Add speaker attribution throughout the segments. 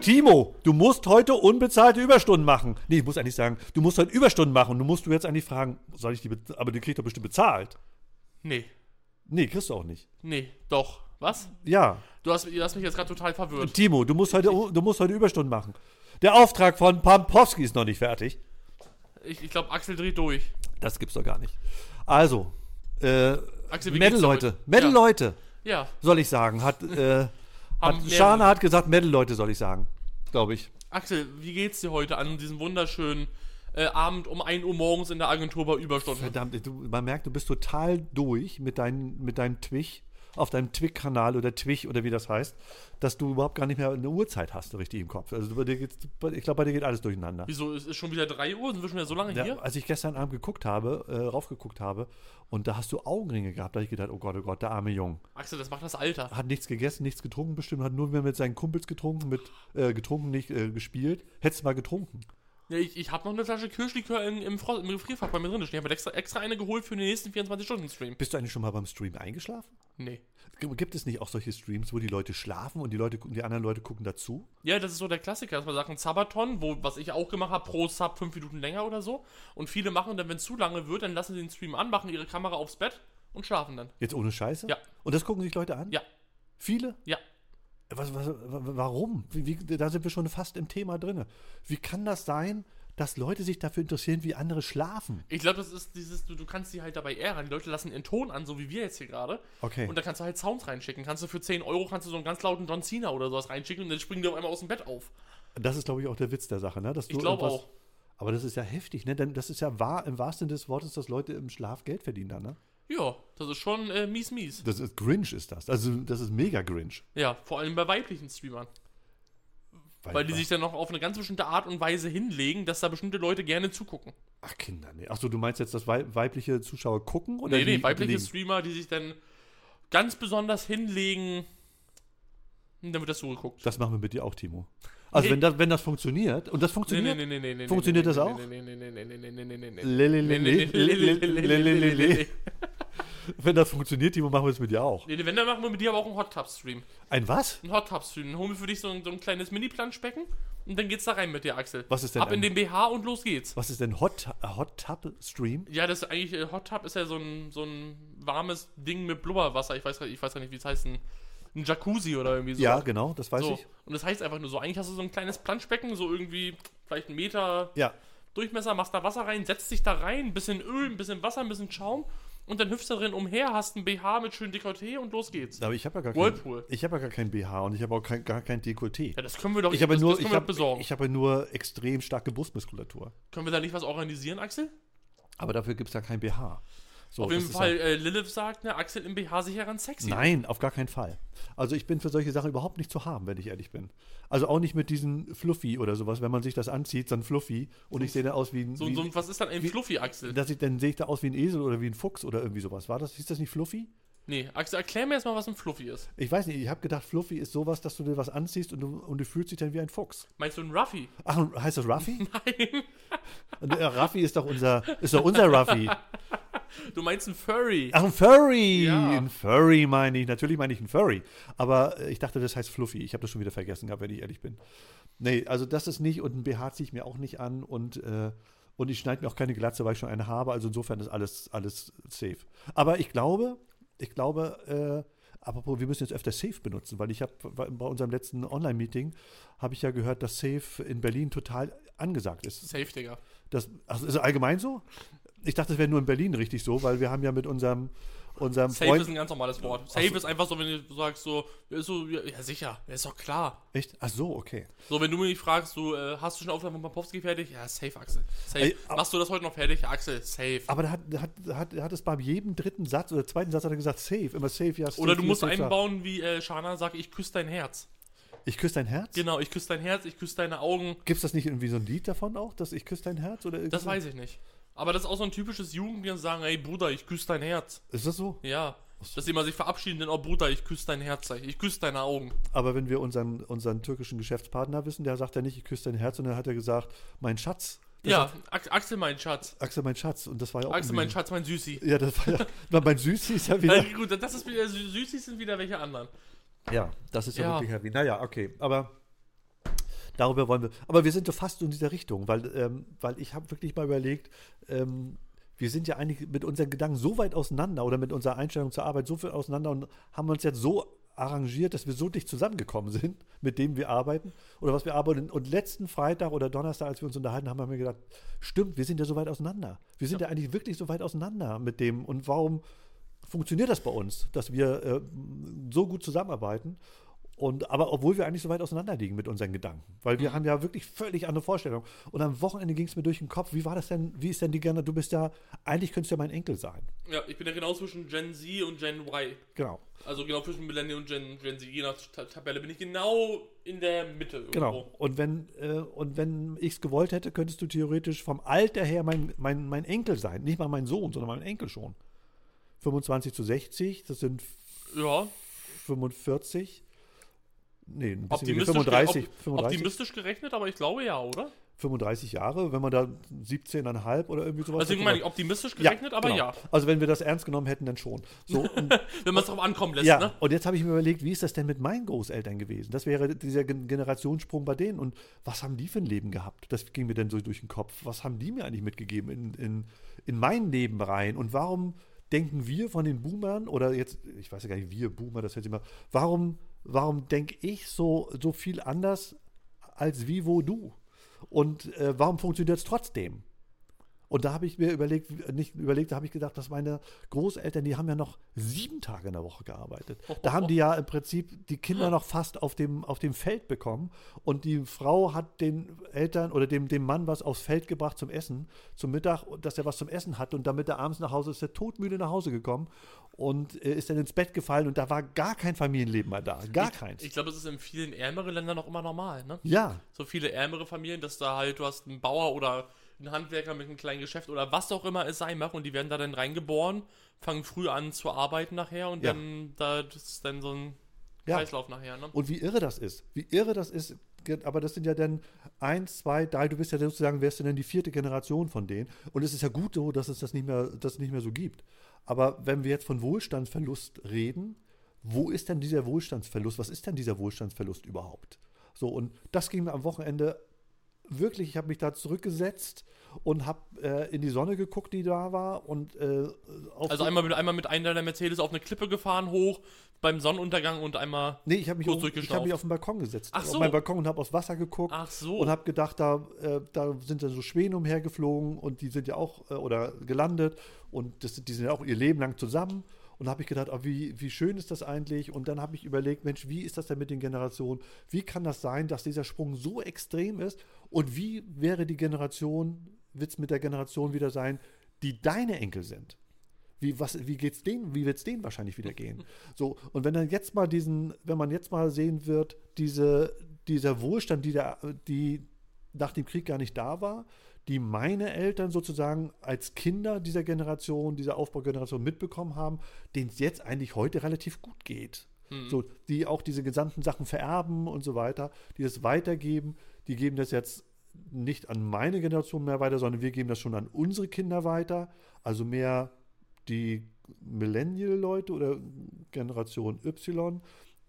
Speaker 1: Timo, du musst heute unbezahlte Überstunden machen. Nee, ich muss eigentlich sagen, du musst heute Überstunden machen. Du musst du jetzt eigentlich fragen, soll ich die, be- aber die kriegt doch bestimmt bezahlt.
Speaker 2: Nee,
Speaker 1: Nee, kriegst du auch nicht.
Speaker 2: nee, doch. Was?
Speaker 1: Ja.
Speaker 2: Du hast, du hast mich jetzt gerade total verwirrt.
Speaker 1: Timo, du musst heute, du musst heute Überstunden machen. Der Auftrag von Pampowski ist noch nicht fertig.
Speaker 2: Ich, ich glaube, Axel dreht durch.
Speaker 1: Das gibt's doch gar nicht. Also, äh, Metal-Leute? Metal-Leute,
Speaker 2: Ja,
Speaker 1: soll ich sagen, hat, äh, hat Shana hat gesagt, Metal-Leute soll ich sagen, glaube ich.
Speaker 2: Axel, wie geht's dir heute an diesem wunderschönen äh, Abend um 1 Uhr morgens in der Agentur bei Überstunden?
Speaker 1: Verdammt, du, man merkt, du bist total durch mit, dein, mit deinem Twig, auf deinem Twig-Kanal oder Twig oder wie das heißt, dass du überhaupt gar nicht mehr eine Uhrzeit hast, richtig im Kopf. Also bei dir geht's, ich glaube, bei dir geht alles durcheinander.
Speaker 2: Wieso? Es ist schon wieder 3 Uhr? Sind wir schon wieder so lange
Speaker 1: Ja,
Speaker 2: hier?
Speaker 1: als ich gestern Abend geguckt habe, äh, raufgeguckt habe, und da hast du Augenringe gehabt, da habe ich gedacht, oh Gott, oh Gott, der arme Junge.
Speaker 2: Axel, das macht das Alter.
Speaker 1: Hat nichts gegessen, nichts getrunken, bestimmt, hat nur mehr mit seinen Kumpels getrunken, mit, äh, getrunken, nicht äh, gespielt. Hättest mal getrunken.
Speaker 2: Ja, ich ich habe noch eine Flasche Kirschlikör im, im, Frost, im Gefrierfach bei mir drin. Ich habe extra, extra eine geholt für den nächsten 24-Stunden-Stream.
Speaker 1: Bist du eigentlich schon mal beim Stream eingeschlafen?
Speaker 2: Nee.
Speaker 1: Gibt es nicht auch solche Streams, wo die Leute schlafen und die Leute die anderen Leute gucken dazu?
Speaker 2: Ja, das ist so der Klassiker, dass man sagt, ein Sabaton, wo, was ich auch gemacht habe, pro Sub fünf Minuten länger oder so. Und viele machen dann, wenn es zu lange wird, dann lassen sie den Stream an, machen ihre Kamera aufs Bett und schlafen dann.
Speaker 1: Jetzt ohne Scheiße?
Speaker 2: Ja.
Speaker 1: Und das gucken sich Leute an?
Speaker 2: Ja,
Speaker 1: Viele?
Speaker 2: ja.
Speaker 1: Was, was, wa- warum? Wie, wie, da sind wir schon fast im Thema drin. Wie kann das sein, dass Leute sich dafür interessieren, wie andere schlafen?
Speaker 2: Ich glaube, das ist dieses, du, du kannst die halt dabei ärgern. Die Leute lassen ihren Ton an, so wie wir jetzt hier gerade.
Speaker 1: Okay.
Speaker 2: Und da kannst du halt Sounds reinschicken. Kannst du für 10 Euro kannst du so einen ganz lauten John Cena oder sowas reinschicken und dann springen die auf einmal aus dem Bett auf.
Speaker 1: Das ist, glaube ich, auch der Witz der Sache, ne? Dass
Speaker 2: Ich
Speaker 1: du
Speaker 2: glaube
Speaker 1: irgendwas-
Speaker 2: auch.
Speaker 1: Aber das ist ja heftig, ne? Denn das ist ja wahr, im wahrsten Sinne des Wortes, dass Leute im Schlaf Geld verdienen dann, ne?
Speaker 2: Ja, das ist schon äh, mies, mies.
Speaker 1: Das ist Grinch ist das. Also das ist mega Grinch.
Speaker 2: Ja, vor allem bei weiblichen Streamern. Weil die sich dann noch auf eine ganz bestimmte Art und Weise hinlegen, dass da bestimmte Leute gerne zugucken.
Speaker 1: Ach, Kinder, nee. Achso, du meinst jetzt, dass wei weibliche Zuschauer gucken? Oder
Speaker 2: Nee, nee, weibliche
Speaker 1: die liegen?
Speaker 2: Streamer, die sich dann ganz besonders hinlegen. Dann wird das so geguckt.
Speaker 1: Das machen wir mit dir auch, Timo. Also
Speaker 2: Nee.
Speaker 1: wenn das, wenn das funktioniert, und das
Speaker 2: Nee,
Speaker 1: funktioniert,
Speaker 2: nee, nee, nee, nee,
Speaker 1: Funktioniert
Speaker 2: nee,
Speaker 1: das
Speaker 2: nee,
Speaker 1: auch?
Speaker 2: Nee, nee, nee, nee, nee, nee, nee, nee, nee, nee.
Speaker 1: Lele,
Speaker 2: Nee, nee,
Speaker 1: lele,
Speaker 2: nee, nee,
Speaker 1: lele,
Speaker 2: nee,
Speaker 1: lele,
Speaker 2: nee,
Speaker 1: lele,
Speaker 2: nee,
Speaker 1: lele.
Speaker 2: nee.
Speaker 1: Wenn das funktioniert, Timo, machen wir es mit dir auch.
Speaker 2: Nee, wenn, dann machen wir mit dir aber auch einen Hot Tub Stream.
Speaker 1: Ein was?
Speaker 2: Ein Hot Tub Stream. Dann holen wir für dich so ein, so ein kleines Mini-Planschbecken und dann geht's da rein mit dir, Axel.
Speaker 1: Was ist denn
Speaker 2: Ab in
Speaker 1: ein-
Speaker 2: den BH und los geht's.
Speaker 1: Was ist denn Hot, äh, Hot Tub Stream?
Speaker 2: Ja, das ist eigentlich, äh, Hot Tub ist ja so ein, so ein warmes Ding mit Blubberwasser. Ich weiß, gar- ich weiß gar nicht, wie es heißt. Ein, ein Jacuzzi oder irgendwie so.
Speaker 1: Ja, genau, das weiß
Speaker 2: so.
Speaker 1: ich.
Speaker 2: Und das heißt einfach nur so. Eigentlich hast du so ein kleines Planschbecken, so irgendwie vielleicht einen Meter
Speaker 1: Ja,
Speaker 2: Durchmesser, machst da Wasser rein, setzt dich da rein, ein bisschen Öl, ein bisschen Wasser, ein bisschen Schaum und dann hüpfst du drin umher, hast ein BH mit schön Dekolleté und los geht's.
Speaker 1: aber ich habe ja gar
Speaker 2: Whirlpool.
Speaker 1: kein, ich habe ja gar kein BH und ich habe auch kein, gar kein Dekolleté.
Speaker 2: Ja, das können wir doch
Speaker 1: Ich habe
Speaker 2: das,
Speaker 1: nur,
Speaker 2: das können
Speaker 1: ich
Speaker 2: wir
Speaker 1: habe,
Speaker 2: besorgen.
Speaker 1: ich habe nur extrem starke Brustmuskulatur.
Speaker 2: können wir da nicht was organisieren, Axel?
Speaker 1: Aber dafür gibt es ja kein BH. So,
Speaker 2: Auf jeden Fall, äh, Lilith sagt, ne, Axel im BH sicher ganz
Speaker 1: Ja,
Speaker 2: sexy.
Speaker 1: nein, auf gar keinen Fall. Also ich bin für solche Sachen überhaupt nicht zu haben, wenn ich ehrlich bin. Also auch nicht mit diesen Fluffy oder sowas, wenn man sich das anzieht, so ein Fluffy und ich sehe da aus wie ein,
Speaker 2: So,
Speaker 1: wie,
Speaker 2: so, ein- was ist dann ein Fluffy, Axel?
Speaker 1: dass ich, dann sehe ich da aus wie ein Esel oder wie ein Fuchs oder irgendwie sowas. War das, hieß das nicht Fluffy?
Speaker 2: Nee, Axel, erklär mir erstmal, was ein Fluffy ist.
Speaker 1: Ich weiß nicht, ich habe gedacht, Fluffy ist sowas, dass du dir was anziehst und du, und du fühlst dich dann wie ein Fuchs.
Speaker 2: Meinst du ein Ruffy?
Speaker 1: Ach, heißt das Ruffy?
Speaker 2: Nein.
Speaker 1: Und der Ruffy ist doch unser, ist doch unser Ruffy.
Speaker 2: Du meinst ein Furry.
Speaker 1: Ach, ein Furry!
Speaker 2: Ja.
Speaker 1: Ein Furry meine ich. Natürlich meine ich ein Furry. Aber äh, ich dachte, das heißt Fluffy. Ich habe das schon wieder vergessen gehabt, wenn ich ehrlich bin. Nee, also das ist nicht und ein BH ziehe ich mir auch nicht an und, äh, und ich schneide mir auch keine Glatze, weil ich schon eine habe. Also insofern ist alles, alles safe. Aber ich glaube, ich glaube, äh, apropos, wir müssen jetzt öfter Safe benutzen, weil ich habe bei unserem letzten Online-Meeting habe ich ja gehört, dass Safe in Berlin total angesagt ist.
Speaker 2: Safe, Digga.
Speaker 1: Das also ist es allgemein so? Ich dachte, das wäre nur in Berlin richtig so, weil wir haben ja mit unserem, unserem
Speaker 2: Safe
Speaker 1: Freund.
Speaker 2: ist ein ganz normales Wort. Safe ist einfach so, wenn du sagst so, ist so, ja, sicher, ist doch klar.
Speaker 1: Echt? Ach so, okay.
Speaker 2: So, wenn du mich fragst, du, äh, hast du schon Aufnahme von Papowski fertig? Ja, safe, Axel. Safe.
Speaker 1: Ey,
Speaker 2: Machst du das heute noch fertig? Ja, Axel, safe.
Speaker 1: Aber da hat, hat, hat, hat es bei jedem dritten Satz oder zweiten Satz hat er gesagt, safe, immer safe, ja, safe.
Speaker 2: Oder du musst
Speaker 1: safe,
Speaker 2: einbauen, wie äh, Shana sagt, ich küsse dein Herz.
Speaker 1: Ich küsse dein Herz?
Speaker 2: Genau, ich küsse dein Herz, ich küsse deine Augen.
Speaker 1: Gibt es das nicht irgendwie so ein Lied davon auch, dass ich küsse dein Herz? Oder
Speaker 2: Das weiß ich nicht. Aber das ist auch so ein typisches Jugendlied, sagen, ey Bruder, ich küsse dein Herz.
Speaker 1: Ist das so?
Speaker 2: Ja. Dass die mal sich verabschieden, denn oh Bruder, ich küsse dein Herz, ich. küsse deine Augen.
Speaker 1: Aber wenn wir unseren, unseren türkischen Geschäftspartner wissen, der sagt ja nicht, ich küsse dein Herz, sondern hat er gesagt, mein Schatz,
Speaker 2: Ja, Ax Axel, mein Schatz.
Speaker 1: Axel, mein Schatz. Und das war ja auch.
Speaker 2: Axel, mein Schatz, mein Süßi.
Speaker 1: Ja, das war ja. na, mein Süßi ist ja wieder.
Speaker 2: Na, gut, das ist wieder, Sü- Süßis sind wieder welche anderen.
Speaker 1: Ja, das ist ja,
Speaker 2: Ja.
Speaker 1: wirklich heavy. Naja, okay. Aber darüber wollen wir. Aber wir sind so fast in dieser Richtung, weil, ähm, weil ich habe wirklich mal überlegt, ähm, wir sind ja eigentlich mit unseren Gedanken so weit auseinander oder mit unserer Einstellung zur Arbeit so viel auseinander und haben uns jetzt so arrangiert, dass wir so dicht zusammengekommen sind, mit dem wir arbeiten oder was wir arbeiten. Und letzten Freitag oder Donnerstag, als wir uns unterhalten haben, haben wir gedacht, stimmt, wir sind ja so weit auseinander. Wir sind ja, eigentlich wirklich so weit auseinander mit dem. Und warum funktioniert das bei uns, dass wir äh, so gut zusammenarbeiten? Und, aber obwohl wir eigentlich so weit auseinander liegen mit unseren Gedanken. Weil wir haben ja wirklich völlig andere Vorstellungen. Und am Wochenende ging es mir durch den Kopf, wie war das denn, wie ist denn die gerne, du bist ja, eigentlich könntest du ja mein Enkel sein.
Speaker 2: Ja, ich bin ja genau zwischen Gen Z und Gen Y.
Speaker 1: Genau.
Speaker 2: Also genau zwischen Millennium und Gen, Gen Z. Je nach Ta Tabelle bin ich genau in der Mitte irgendwo.
Speaker 1: Genau. Und wenn, äh, und wenn ich es gewollt hätte, könntest du theoretisch vom Alter her mein, mein, mein Enkel sein. Nicht mal mein Sohn, sondern mein Enkel schon. 25 zu 60, das sind
Speaker 2: Ja,
Speaker 1: 45. Nee, ein bisschen
Speaker 2: optimistisch,
Speaker 1: 35,
Speaker 2: op
Speaker 1: 35,
Speaker 2: optimistisch gerechnet, aber ich glaube ja, oder?
Speaker 1: 35 Jahre, wenn man da 17,5 oder irgendwie sowas.
Speaker 2: Deswegen
Speaker 1: hat,
Speaker 2: meine ich optimistisch gerechnet, aber
Speaker 1: genau.
Speaker 2: ja.
Speaker 1: Also wenn wir das ernst genommen hätten, dann schon. So, und,
Speaker 2: Wenn man es drauf ankommen lässt,
Speaker 1: ja,
Speaker 2: ne?
Speaker 1: und jetzt habe ich mir überlegt, wie ist das denn mit meinen Großeltern gewesen? Das wäre dieser Gen- Generationssprung bei denen. Und was haben die für ein Leben gehabt? Das ging mir dann so durch den Kopf. Was haben die mir eigentlich mitgegeben in, in, in mein Leben rein? Und warum denken wir von den Boomern, oder jetzt, ich weiß ja gar nicht, wir Boomer, das hört sich mal, warum, warum denke ich so, so viel anders als wie, wo du? Und äh, warum funktioniert es trotzdem? Und da habe ich mir überlegt, nicht überlegt, da habe ich gedacht, dass meine Großeltern, die haben ja noch sieben Tage in der Woche gearbeitet. Da haben die ja im Prinzip die Kinder noch fast auf dem, auf dem Feld bekommen. Und die Frau hat den Eltern oder dem, dem Mann was aufs Feld gebracht zum Essen, zum Mittag, dass er was zum Essen hat. Und damit er abends nach Hause ist, ist er todmüde nach Hause gekommen und äh, ist dann ins Bett gefallen. Und da war gar kein Familienleben mehr da. Gar keins.
Speaker 2: Ich glaube, es ist in vielen ärmeren Ländern noch immer normal, ne?
Speaker 1: ja,
Speaker 2: So viele ärmere Familien, dass da halt, du hast einen Bauer oder einen Handwerker mit einem kleinen Geschäft oder was auch immer es sein mag und die werden da dann reingeboren, fangen früh an zu arbeiten nachher und
Speaker 1: Ja.
Speaker 2: dann, da, das ist dann so ein
Speaker 1: Ja.
Speaker 2: Kreislauf nachher, ne?
Speaker 1: Und wie irre das ist. Wie irre das ist. Aber das sind ja dann eins, zwei, drei, du bist ja sozusagen, wärst du denn die vierte Generation von denen. Und es ist ja gut so, dass es das nicht mehr, das nicht mehr so gibt. Aber wenn wir jetzt von Wohlstandsverlust reden, wo ist denn dieser Wohlstandsverlust? Was ist denn dieser Wohlstandsverlust überhaupt? So, und das ging mir am Wochenende wirklich, ich habe mich da zurückgesetzt und habe äh, in die Sonne geguckt, die da war und äh, auf
Speaker 2: Also einmal mit, einmal mit einer der Mercedes auf eine Klippe gefahren hoch beim Sonnenuntergang und einmal.
Speaker 1: Nee, ich habe mich, oben- ich hab mich auf den Balkon gesetzt.
Speaker 2: Ach
Speaker 1: Auf
Speaker 2: so.
Speaker 1: meinen Balkon und habe aufs Wasser geguckt
Speaker 2: Ach so.
Speaker 1: und habe gedacht, da, äh, da sind dann so Schwäne umhergeflogen und die sind ja auch, äh, oder gelandet und das, die sind ja auch ihr Leben lang zusammen. Und da habe ich gedacht, ah, wie, wie schön ist das eigentlich? Und dann habe ich überlegt, Mensch, wie ist das denn mit den Generationen? Wie kann das sein, dass dieser Sprung so extrem ist? Und wie wäre die Generation, wird es mit der Generation wieder sein, die deine Enkel sind? Wie, was, wie geht's denen, wie wird es denen wahrscheinlich wieder gehen? So, und wenn dann jetzt mal diesen, wenn man jetzt mal sehen wird, diese, dieser Wohlstand, die, der, die nach dem Krieg gar nicht da war, die meine Eltern sozusagen als Kinder dieser Generation, dieser Aufbaugeneration mitbekommen haben, denen es jetzt eigentlich heute relativ gut geht. So, die auch diese gesamten Sachen vererben und so weiter, die das weitergeben, die geben das jetzt nicht an meine Generation mehr weiter, sondern wir geben das schon an unsere Kinder weiter. Also mehr die Millennial-Leute oder Generation Y.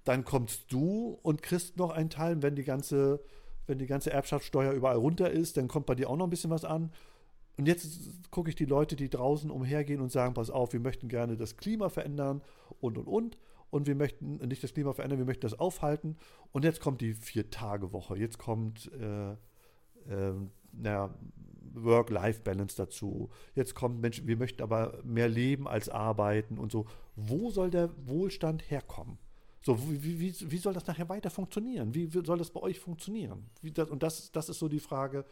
Speaker 1: Dann kommst du und kriegst noch einen Teil, wenn die ganze, wenn die ganze Erbschaftssteuer überall runter ist, dann kommt bei dir auch noch ein bisschen was an. Und jetzt gucke ich die Leute, die draußen umhergehen und sagen, pass auf, wir möchten gerne das Klima verändern und und und. Und wir möchten nicht das Klima verändern, wir möchten das aufhalten. Und jetzt kommt die Vier-Tage-Woche. Jetzt kommt äh, ähm, naja, Work-Life-Balance dazu. Jetzt kommt, Mensch, wir möchten aber mehr leben als arbeiten und so. Wo soll der Wohlstand herkommen? So, wie, wie, wie soll das nachher weiter funktionieren? Wie soll das bei euch funktionieren? Das, und das, das ist so die Frage,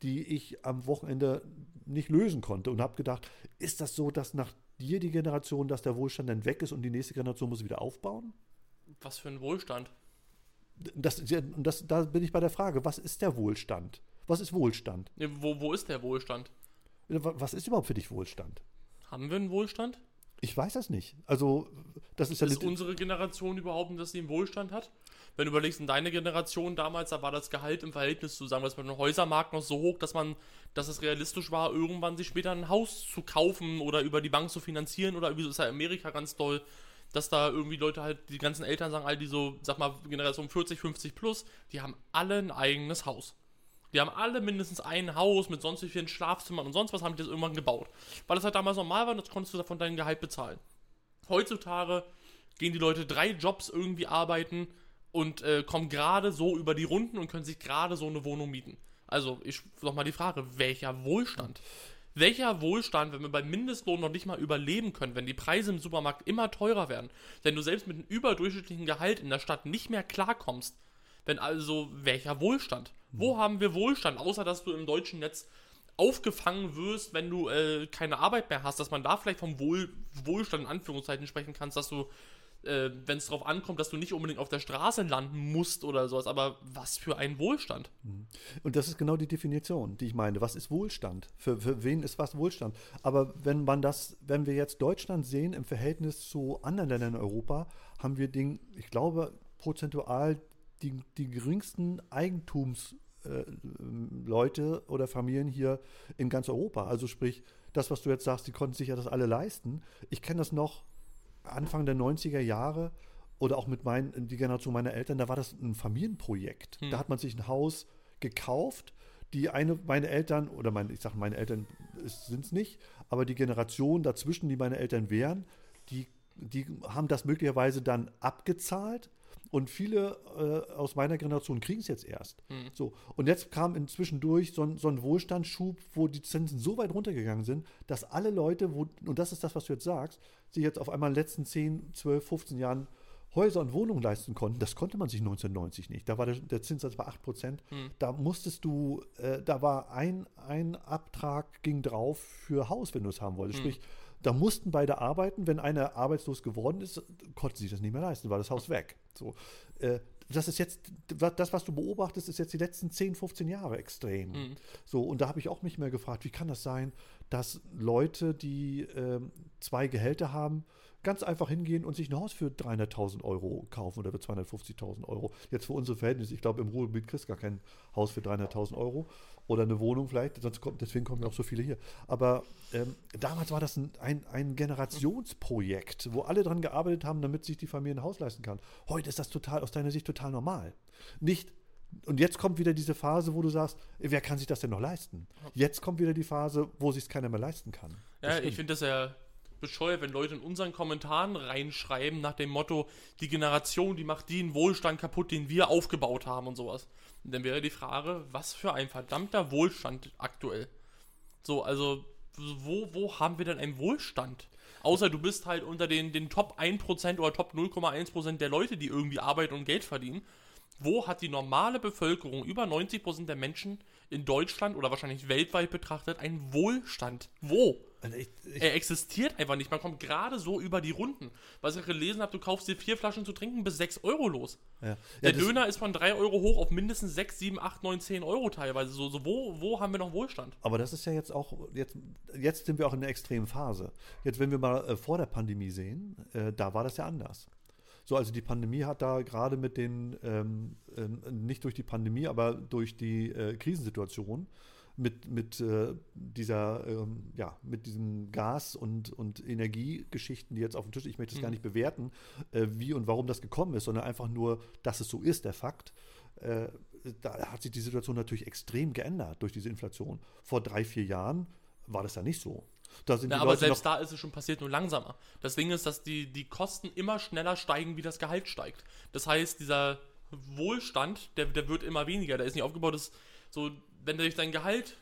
Speaker 1: die ich am Wochenende nicht lösen konnte und habe gedacht, ist das so, dass nach dir die Generation, dass der Wohlstand dann weg ist und die nächste Generation muss wieder aufbauen?
Speaker 2: Was für ein Wohlstand.
Speaker 1: Das, das, da bin ich bei der Frage, was ist der Wohlstand? Was ist Wohlstand?
Speaker 2: Wo, wo ist der Wohlstand?
Speaker 1: Was ist überhaupt für dich Wohlstand?
Speaker 2: Haben wir einen Wohlstand?
Speaker 1: Ich weiß das nicht. Also, das ist ja
Speaker 2: Ist unsere Generation überhaupt, dass sie einen Wohlstand hat? Wenn du überlegst, in deine Generation damals, da war das Gehalt im Verhältnis zu, sagen wir mal, einem Häusermarkt noch so hoch, dass man, dass es realistisch war, irgendwann sich später ein Haus zu kaufen oder über die Bank zu finanzieren oder wie so ist ja Amerika ganz doll, dass da irgendwie Leute halt, die ganzen Eltern sagen, all die so, sag mal, Generation 40, 50 plus, die haben alle ein eigenes Haus. Die haben alle mindestens ein Haus mit sonst wie vielen Schlafzimmern und sonst was haben die das irgendwann gebaut. Weil das halt damals normal war und das konntest du davon dein Gehalt bezahlen. Heutzutage gehen die Leute drei Jobs irgendwie arbeiten und äh, kommen gerade so über die Runden und können sich gerade so eine Wohnung mieten. Also, ich noch mal die Frage, welcher Wohlstand? Welcher Wohlstand, wenn wir beim Mindestlohn noch nicht mal überleben können, wenn die Preise im Supermarkt immer teurer werden, wenn du selbst mit einem überdurchschnittlichen Gehalt in der Stadt nicht mehr klarkommst, wenn also welcher Wohlstand? Wo haben wir Wohlstand, außer dass du im deutschen Netz aufgefangen wirst, wenn du äh, keine Arbeit mehr hast, dass man da vielleicht vom Wohl, Wohlstand in Anführungszeichen sprechen kannst, dass du, äh, wenn es darauf ankommt, dass du nicht unbedingt auf der Straße landen musst oder sowas, aber was für ein Wohlstand?
Speaker 1: Und das ist genau die Definition, die ich meine. Was ist Wohlstand? Für, für wen ist was Wohlstand? Aber wenn man das, wenn wir jetzt Deutschland sehen im Verhältnis zu anderen Ländern in Europa, haben wir den, ich glaube, prozentual die, die geringsten Eigentums äh, oder Familien hier in ganz Europa. Also sprich, das, was du jetzt sagst, die konnten sich ja das alle leisten. Ich kenne das noch Anfang der 90er Jahre oder auch mit meinen, die Generation meiner Eltern, da war das ein Familienprojekt. Da hat man sich ein Haus gekauft. Die eine, meine Eltern, oder meine, ich sage, meine Eltern sind es nicht, aber die Generation dazwischen, die meine Eltern wären, die, die haben das möglicherweise dann abgezahlt. Und viele äh, aus meiner Generation kriegen es jetzt erst. So. Und jetzt kam inzwischen durch so ein, so ein Wohlstandsschub, wo die Zinsen so weit runtergegangen sind, dass alle Leute, wo, und das ist das, was du jetzt sagst, sich jetzt auf einmal in den letzten 10, 12, 15 Jahren Häuser und Wohnungen leisten konnten. Das konnte man sich 1990 nicht. Da war der, der Zinssatz bei 8 Prozent. Da musstest du, äh, da war ein, ein Abtrag ging drauf für Haus, wenn du es haben wolltest. Sprich, da mussten beide arbeiten. Wenn einer arbeitslos geworden ist, konnten sie das nicht mehr leisten, war das Haus weg. So, äh, das ist jetzt, das, was du beobachtest, ist jetzt die letzten 10, 15 Jahre extrem. So, und da habe ich auch mich mehr gefragt, wie kann das sein, dass Leute, die ähm, zwei Gehälter haben, ganz einfach hingehen und sich ein Haus für 300.000 Euro kaufen oder für 250.000 Euro. Jetzt für unsere Verhältnisse, ich glaube, im Ruhrgebiet kriegst du gar kein Haus für 300.000 Euro oder eine Wohnung vielleicht, sonst kommt, deswegen kommen ja auch so viele hier. Aber ähm, damals war das ein, ein, ein Generationsprojekt, wo alle dran gearbeitet haben, damit sich die Familie ein Haus leisten kann. Heute ist das total, aus deiner Sicht total normal. Nicht, und jetzt kommt wieder diese Phase, wo du sagst, wer kann sich das denn noch leisten? Jetzt kommt wieder die Phase, wo sich es keiner mehr leisten kann. Das
Speaker 2: Ja,
Speaker 1: stimmt.
Speaker 2: ich finde das ja bescheuert, wenn Leute in unseren Kommentaren reinschreiben nach dem Motto, die Generation, die macht den Wohlstand kaputt, den wir aufgebaut haben und sowas. Und dann wäre die Frage, was für ein verdammter Wohlstand aktuell. So, also, wo, wo haben wir denn einen Wohlstand? Außer du bist halt unter den, den Top 1% oder Top 0,1% der Leute, die irgendwie arbeiten und Geld verdienen. Wo hat die normale Bevölkerung, über 90% der Menschen in Deutschland oder wahrscheinlich weltweit betrachtet, einen Wohlstand? Wo?
Speaker 1: Also ich, ich,
Speaker 2: Er existiert einfach nicht. Man kommt gerade so über die Runden. Was ich gelesen habe, du kaufst dir vier Flaschen zu trinken bis 6 Euro los.
Speaker 1: ja.
Speaker 2: Der
Speaker 1: Ja, das-
Speaker 2: Döner ist von 3 Euro hoch auf mindestens 6, 7, 8, 9, 10 Euro teilweise. So, so wo, wo haben wir noch Wohlstand?
Speaker 1: Aber das ist ja jetzt auch, jetzt, jetzt sind wir auch in der extremen Phase. Jetzt, wenn wir mal äh, vor der Pandemie sehen, äh, da war das ja anders. So, also die Pandemie hat da gerade mit den, ähm, ähm, nicht durch die Pandemie, aber durch die äh, Krisensituation, mit, mit äh, dieser, ähm, ja, mit diesen Gas- und, und Energiegeschichten, die jetzt auf dem Tisch, ich möchte es gar nicht bewerten, äh, wie und warum das gekommen ist, sondern einfach nur, dass es so ist, der Fakt. Äh, da hat sich die Situation natürlich extrem geändert durch diese Inflation. Vor drei, vier Jahren war das ja nicht so. Da sind
Speaker 2: Ja, aber
Speaker 1: Leute
Speaker 2: selbst da ist es schon passiert, nur langsamer. Das Ding ist, dass die, die Kosten immer schneller steigen, wie das Gehalt steigt. Das heißt, dieser Wohlstand, der, der wird immer weniger. Der ist nicht aufgebaut, dass so, wenn sich dein Gehalt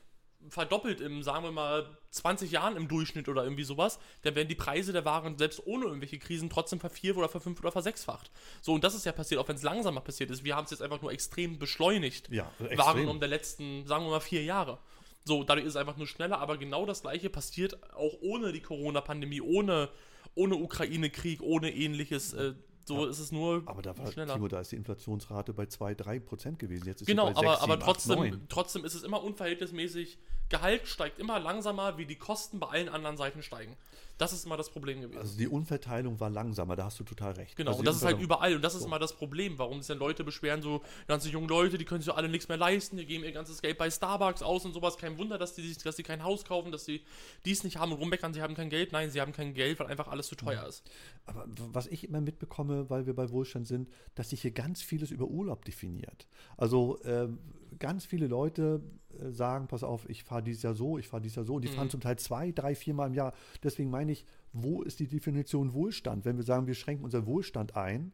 Speaker 2: verdoppelt im, sagen wir mal, 20 Jahren im Durchschnitt oder irgendwie sowas, dann werden die Preise der Waren selbst ohne irgendwelche Krisen trotzdem vervier- oder verfünft oder versechsfacht. So, und das ist ja passiert, auch wenn es langsamer passiert ist. Wir haben es jetzt einfach nur extrem beschleunigt.
Speaker 1: Ja, extrem.
Speaker 2: Waren der letzten, sagen wir mal, vier Jahre. So, dadurch ist es einfach nur schneller, aber genau das gleiche passiert auch ohne die Corona-Pandemie, ohne, ohne Ukraine-Krieg, ohne ähnliches. Äh, so ist es nur
Speaker 1: aber da war,
Speaker 2: schneller.
Speaker 1: Timo, da ist die Inflationsrate bei 2, 3 Prozent gewesen. Jetzt ist
Speaker 2: Genau,
Speaker 1: sie bei
Speaker 2: aber,
Speaker 1: 6,
Speaker 2: aber
Speaker 1: 7, 8,
Speaker 2: trotzdem,
Speaker 1: 9.
Speaker 2: trotzdem ist es immer unverhältnismäßig. Gehalt steigt immer langsamer, wie die Kosten bei allen anderen Seiten steigen. Das ist immer das Problem gewesen.
Speaker 1: Also die Umverteilung war langsamer, da hast du total recht.
Speaker 2: Genau,
Speaker 1: also
Speaker 2: und das ist halt überall. Und das ist
Speaker 1: So.
Speaker 2: immer das Problem, warum sich dann Leute beschweren, so ganze junge Leute, die können sich so alle nichts mehr leisten, die geben ihr ganzes Geld bei Starbucks aus und sowas. Kein Wunder, dass die, sich- dass die kein Haus kaufen, dass sie dies nicht haben und rummeckern, sie haben kein Geld. Nein, sie haben kein Geld, weil einfach alles zu teuer ist.
Speaker 1: Aber was ich immer mitbekomme, weil wir bei Wohlstand sind, dass sich hier ganz vieles über Urlaub definiert. Also äh, ganz viele Leute sagen, pass auf, ich fahre dieses Jahr so, ich fahre dieses Jahr so. Und die fahren zum Teil zwei, drei, viermal im Jahr. Deswegen meine ich, wo ist die Definition Wohlstand? Wenn wir sagen, wir schränken unseren Wohlstand ein,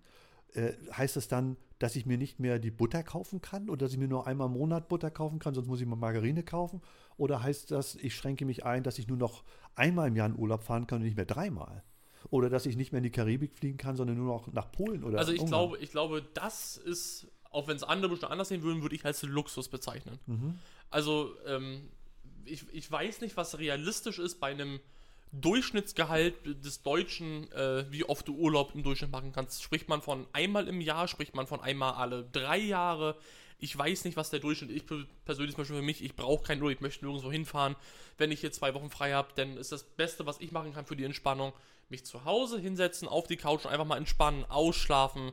Speaker 1: äh, heißt das dann, dass ich mir nicht mehr die Butter kaufen kann oder dass ich mir nur einmal im Monat Butter kaufen kann, sonst muss ich mal Margarine kaufen? Oder heißt das, ich schränke mich ein, dass ich nur noch einmal im Jahr in Urlaub fahren kann und nicht mehr dreimal? Oder dass ich nicht mehr in die Karibik fliegen kann, sondern nur noch nach Polen oder
Speaker 2: Also ich
Speaker 1: Ungarn?
Speaker 2: glaube, ich glaube, das ist, auch wenn es andere bestimmt anders sehen würden, würde ich als Luxus bezeichnen.
Speaker 1: Mhm.
Speaker 2: Also ähm, ich, ich weiß nicht, was realistisch ist bei einem Durchschnittsgehalt des Deutschen, äh, wie oft du Urlaub im Durchschnitt machen kannst. Spricht man von einmal im Jahr, spricht man von einmal alle drei Jahre. Ich weiß nicht, was der Durchschnitt ist. Ich per- persönlich zum Beispiel für mich, ich brauche keinen Urlaub, ich möchte nirgendwo hinfahren. Wenn ich hier zwei Wochen frei habe, dann ist das Beste, was ich machen kann für die Entspannung, mich zu Hause hinsetzen, auf die Couch und einfach mal entspannen, ausschlafen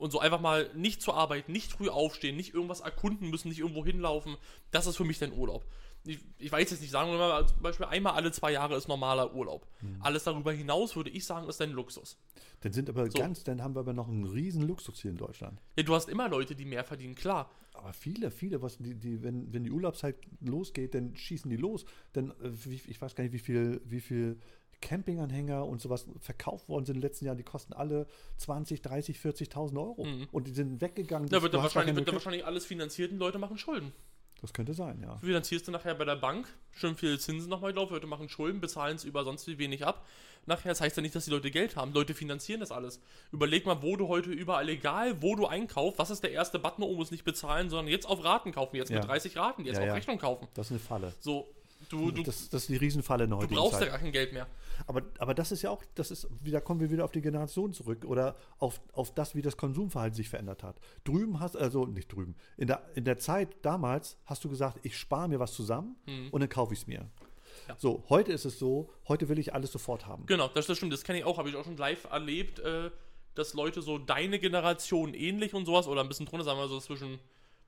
Speaker 2: und so einfach mal nicht zur Arbeit, nicht früh aufstehen, nicht irgendwas erkunden müssen, nicht irgendwo hinlaufen. Das ist für mich dein Urlaub. Ich, ich weiß jetzt nicht, sagen wir mal, zum Beispiel einmal alle zwei Jahre ist normaler Urlaub. Alles darüber hinaus würde ich sagen, ist dein Luxus.
Speaker 1: Dann sind aber
Speaker 2: So.
Speaker 1: ganz, dann haben wir aber noch einen riesen Luxus hier in Deutschland.
Speaker 2: Ja, du hast immer Leute, die mehr verdienen, klar.
Speaker 1: Aber viele, viele, was die, die, wenn, wenn die Urlaubszeit losgeht, dann schießen die los. Dann, äh, ich weiß gar nicht, wie viel, wie viel Campinganhänger und sowas verkauft worden sind in den letzten Jahren, die kosten alle 20, 30, 40.000 Euro. Und die sind weggegangen.
Speaker 2: Da wird,
Speaker 1: gar
Speaker 2: wahrscheinlich, wird
Speaker 1: Möglichkeit-
Speaker 2: wahrscheinlich alles finanziert und Leute machen Schulden.
Speaker 1: das könnte sein, ja.
Speaker 2: Du finanzierst du nachher bei der Bank, schön viel Zinsen nochmal drauf, Leute machen Schulden, bezahlen es über sonst wie wenig ab. Nachher, das heißt ja nicht, dass die Leute Geld haben. Leute finanzieren das alles. Überleg mal, wo du heute überall, egal wo du einkaufst, was ist der erste Button, um es nicht bezahlen, sondern jetzt auf Raten kaufen, jetzt
Speaker 1: Ja.
Speaker 2: mit 30 Raten, jetzt
Speaker 1: Ja,
Speaker 2: auf
Speaker 1: ja.
Speaker 2: Rechnung kaufen.
Speaker 1: Das ist eine Falle.
Speaker 2: So, du, du,
Speaker 1: das, das ist die Riesenfalle in der
Speaker 2: du brauchst ja gar kein Geld mehr.
Speaker 1: Aber, aber das ist ja auch, das ist, wieder kommen wir wieder auf die Generation zurück oder auf, auf das, wie das Konsumverhalten sich verändert hat. Drüben hast, also nicht drüben, in der, in der Zeit damals hast du gesagt, ich spare mir was zusammen und dann kaufe ich es mir.
Speaker 2: Mhm. Ja.
Speaker 1: So, heute ist es so, heute will ich alles sofort haben.
Speaker 2: Genau, das, das stimmt, das kenne ich auch, habe ich auch schon live erlebt, äh, dass Leute so deine Generation ähnlich und sowas oder ein bisschen drunter, sagen wir so zwischen,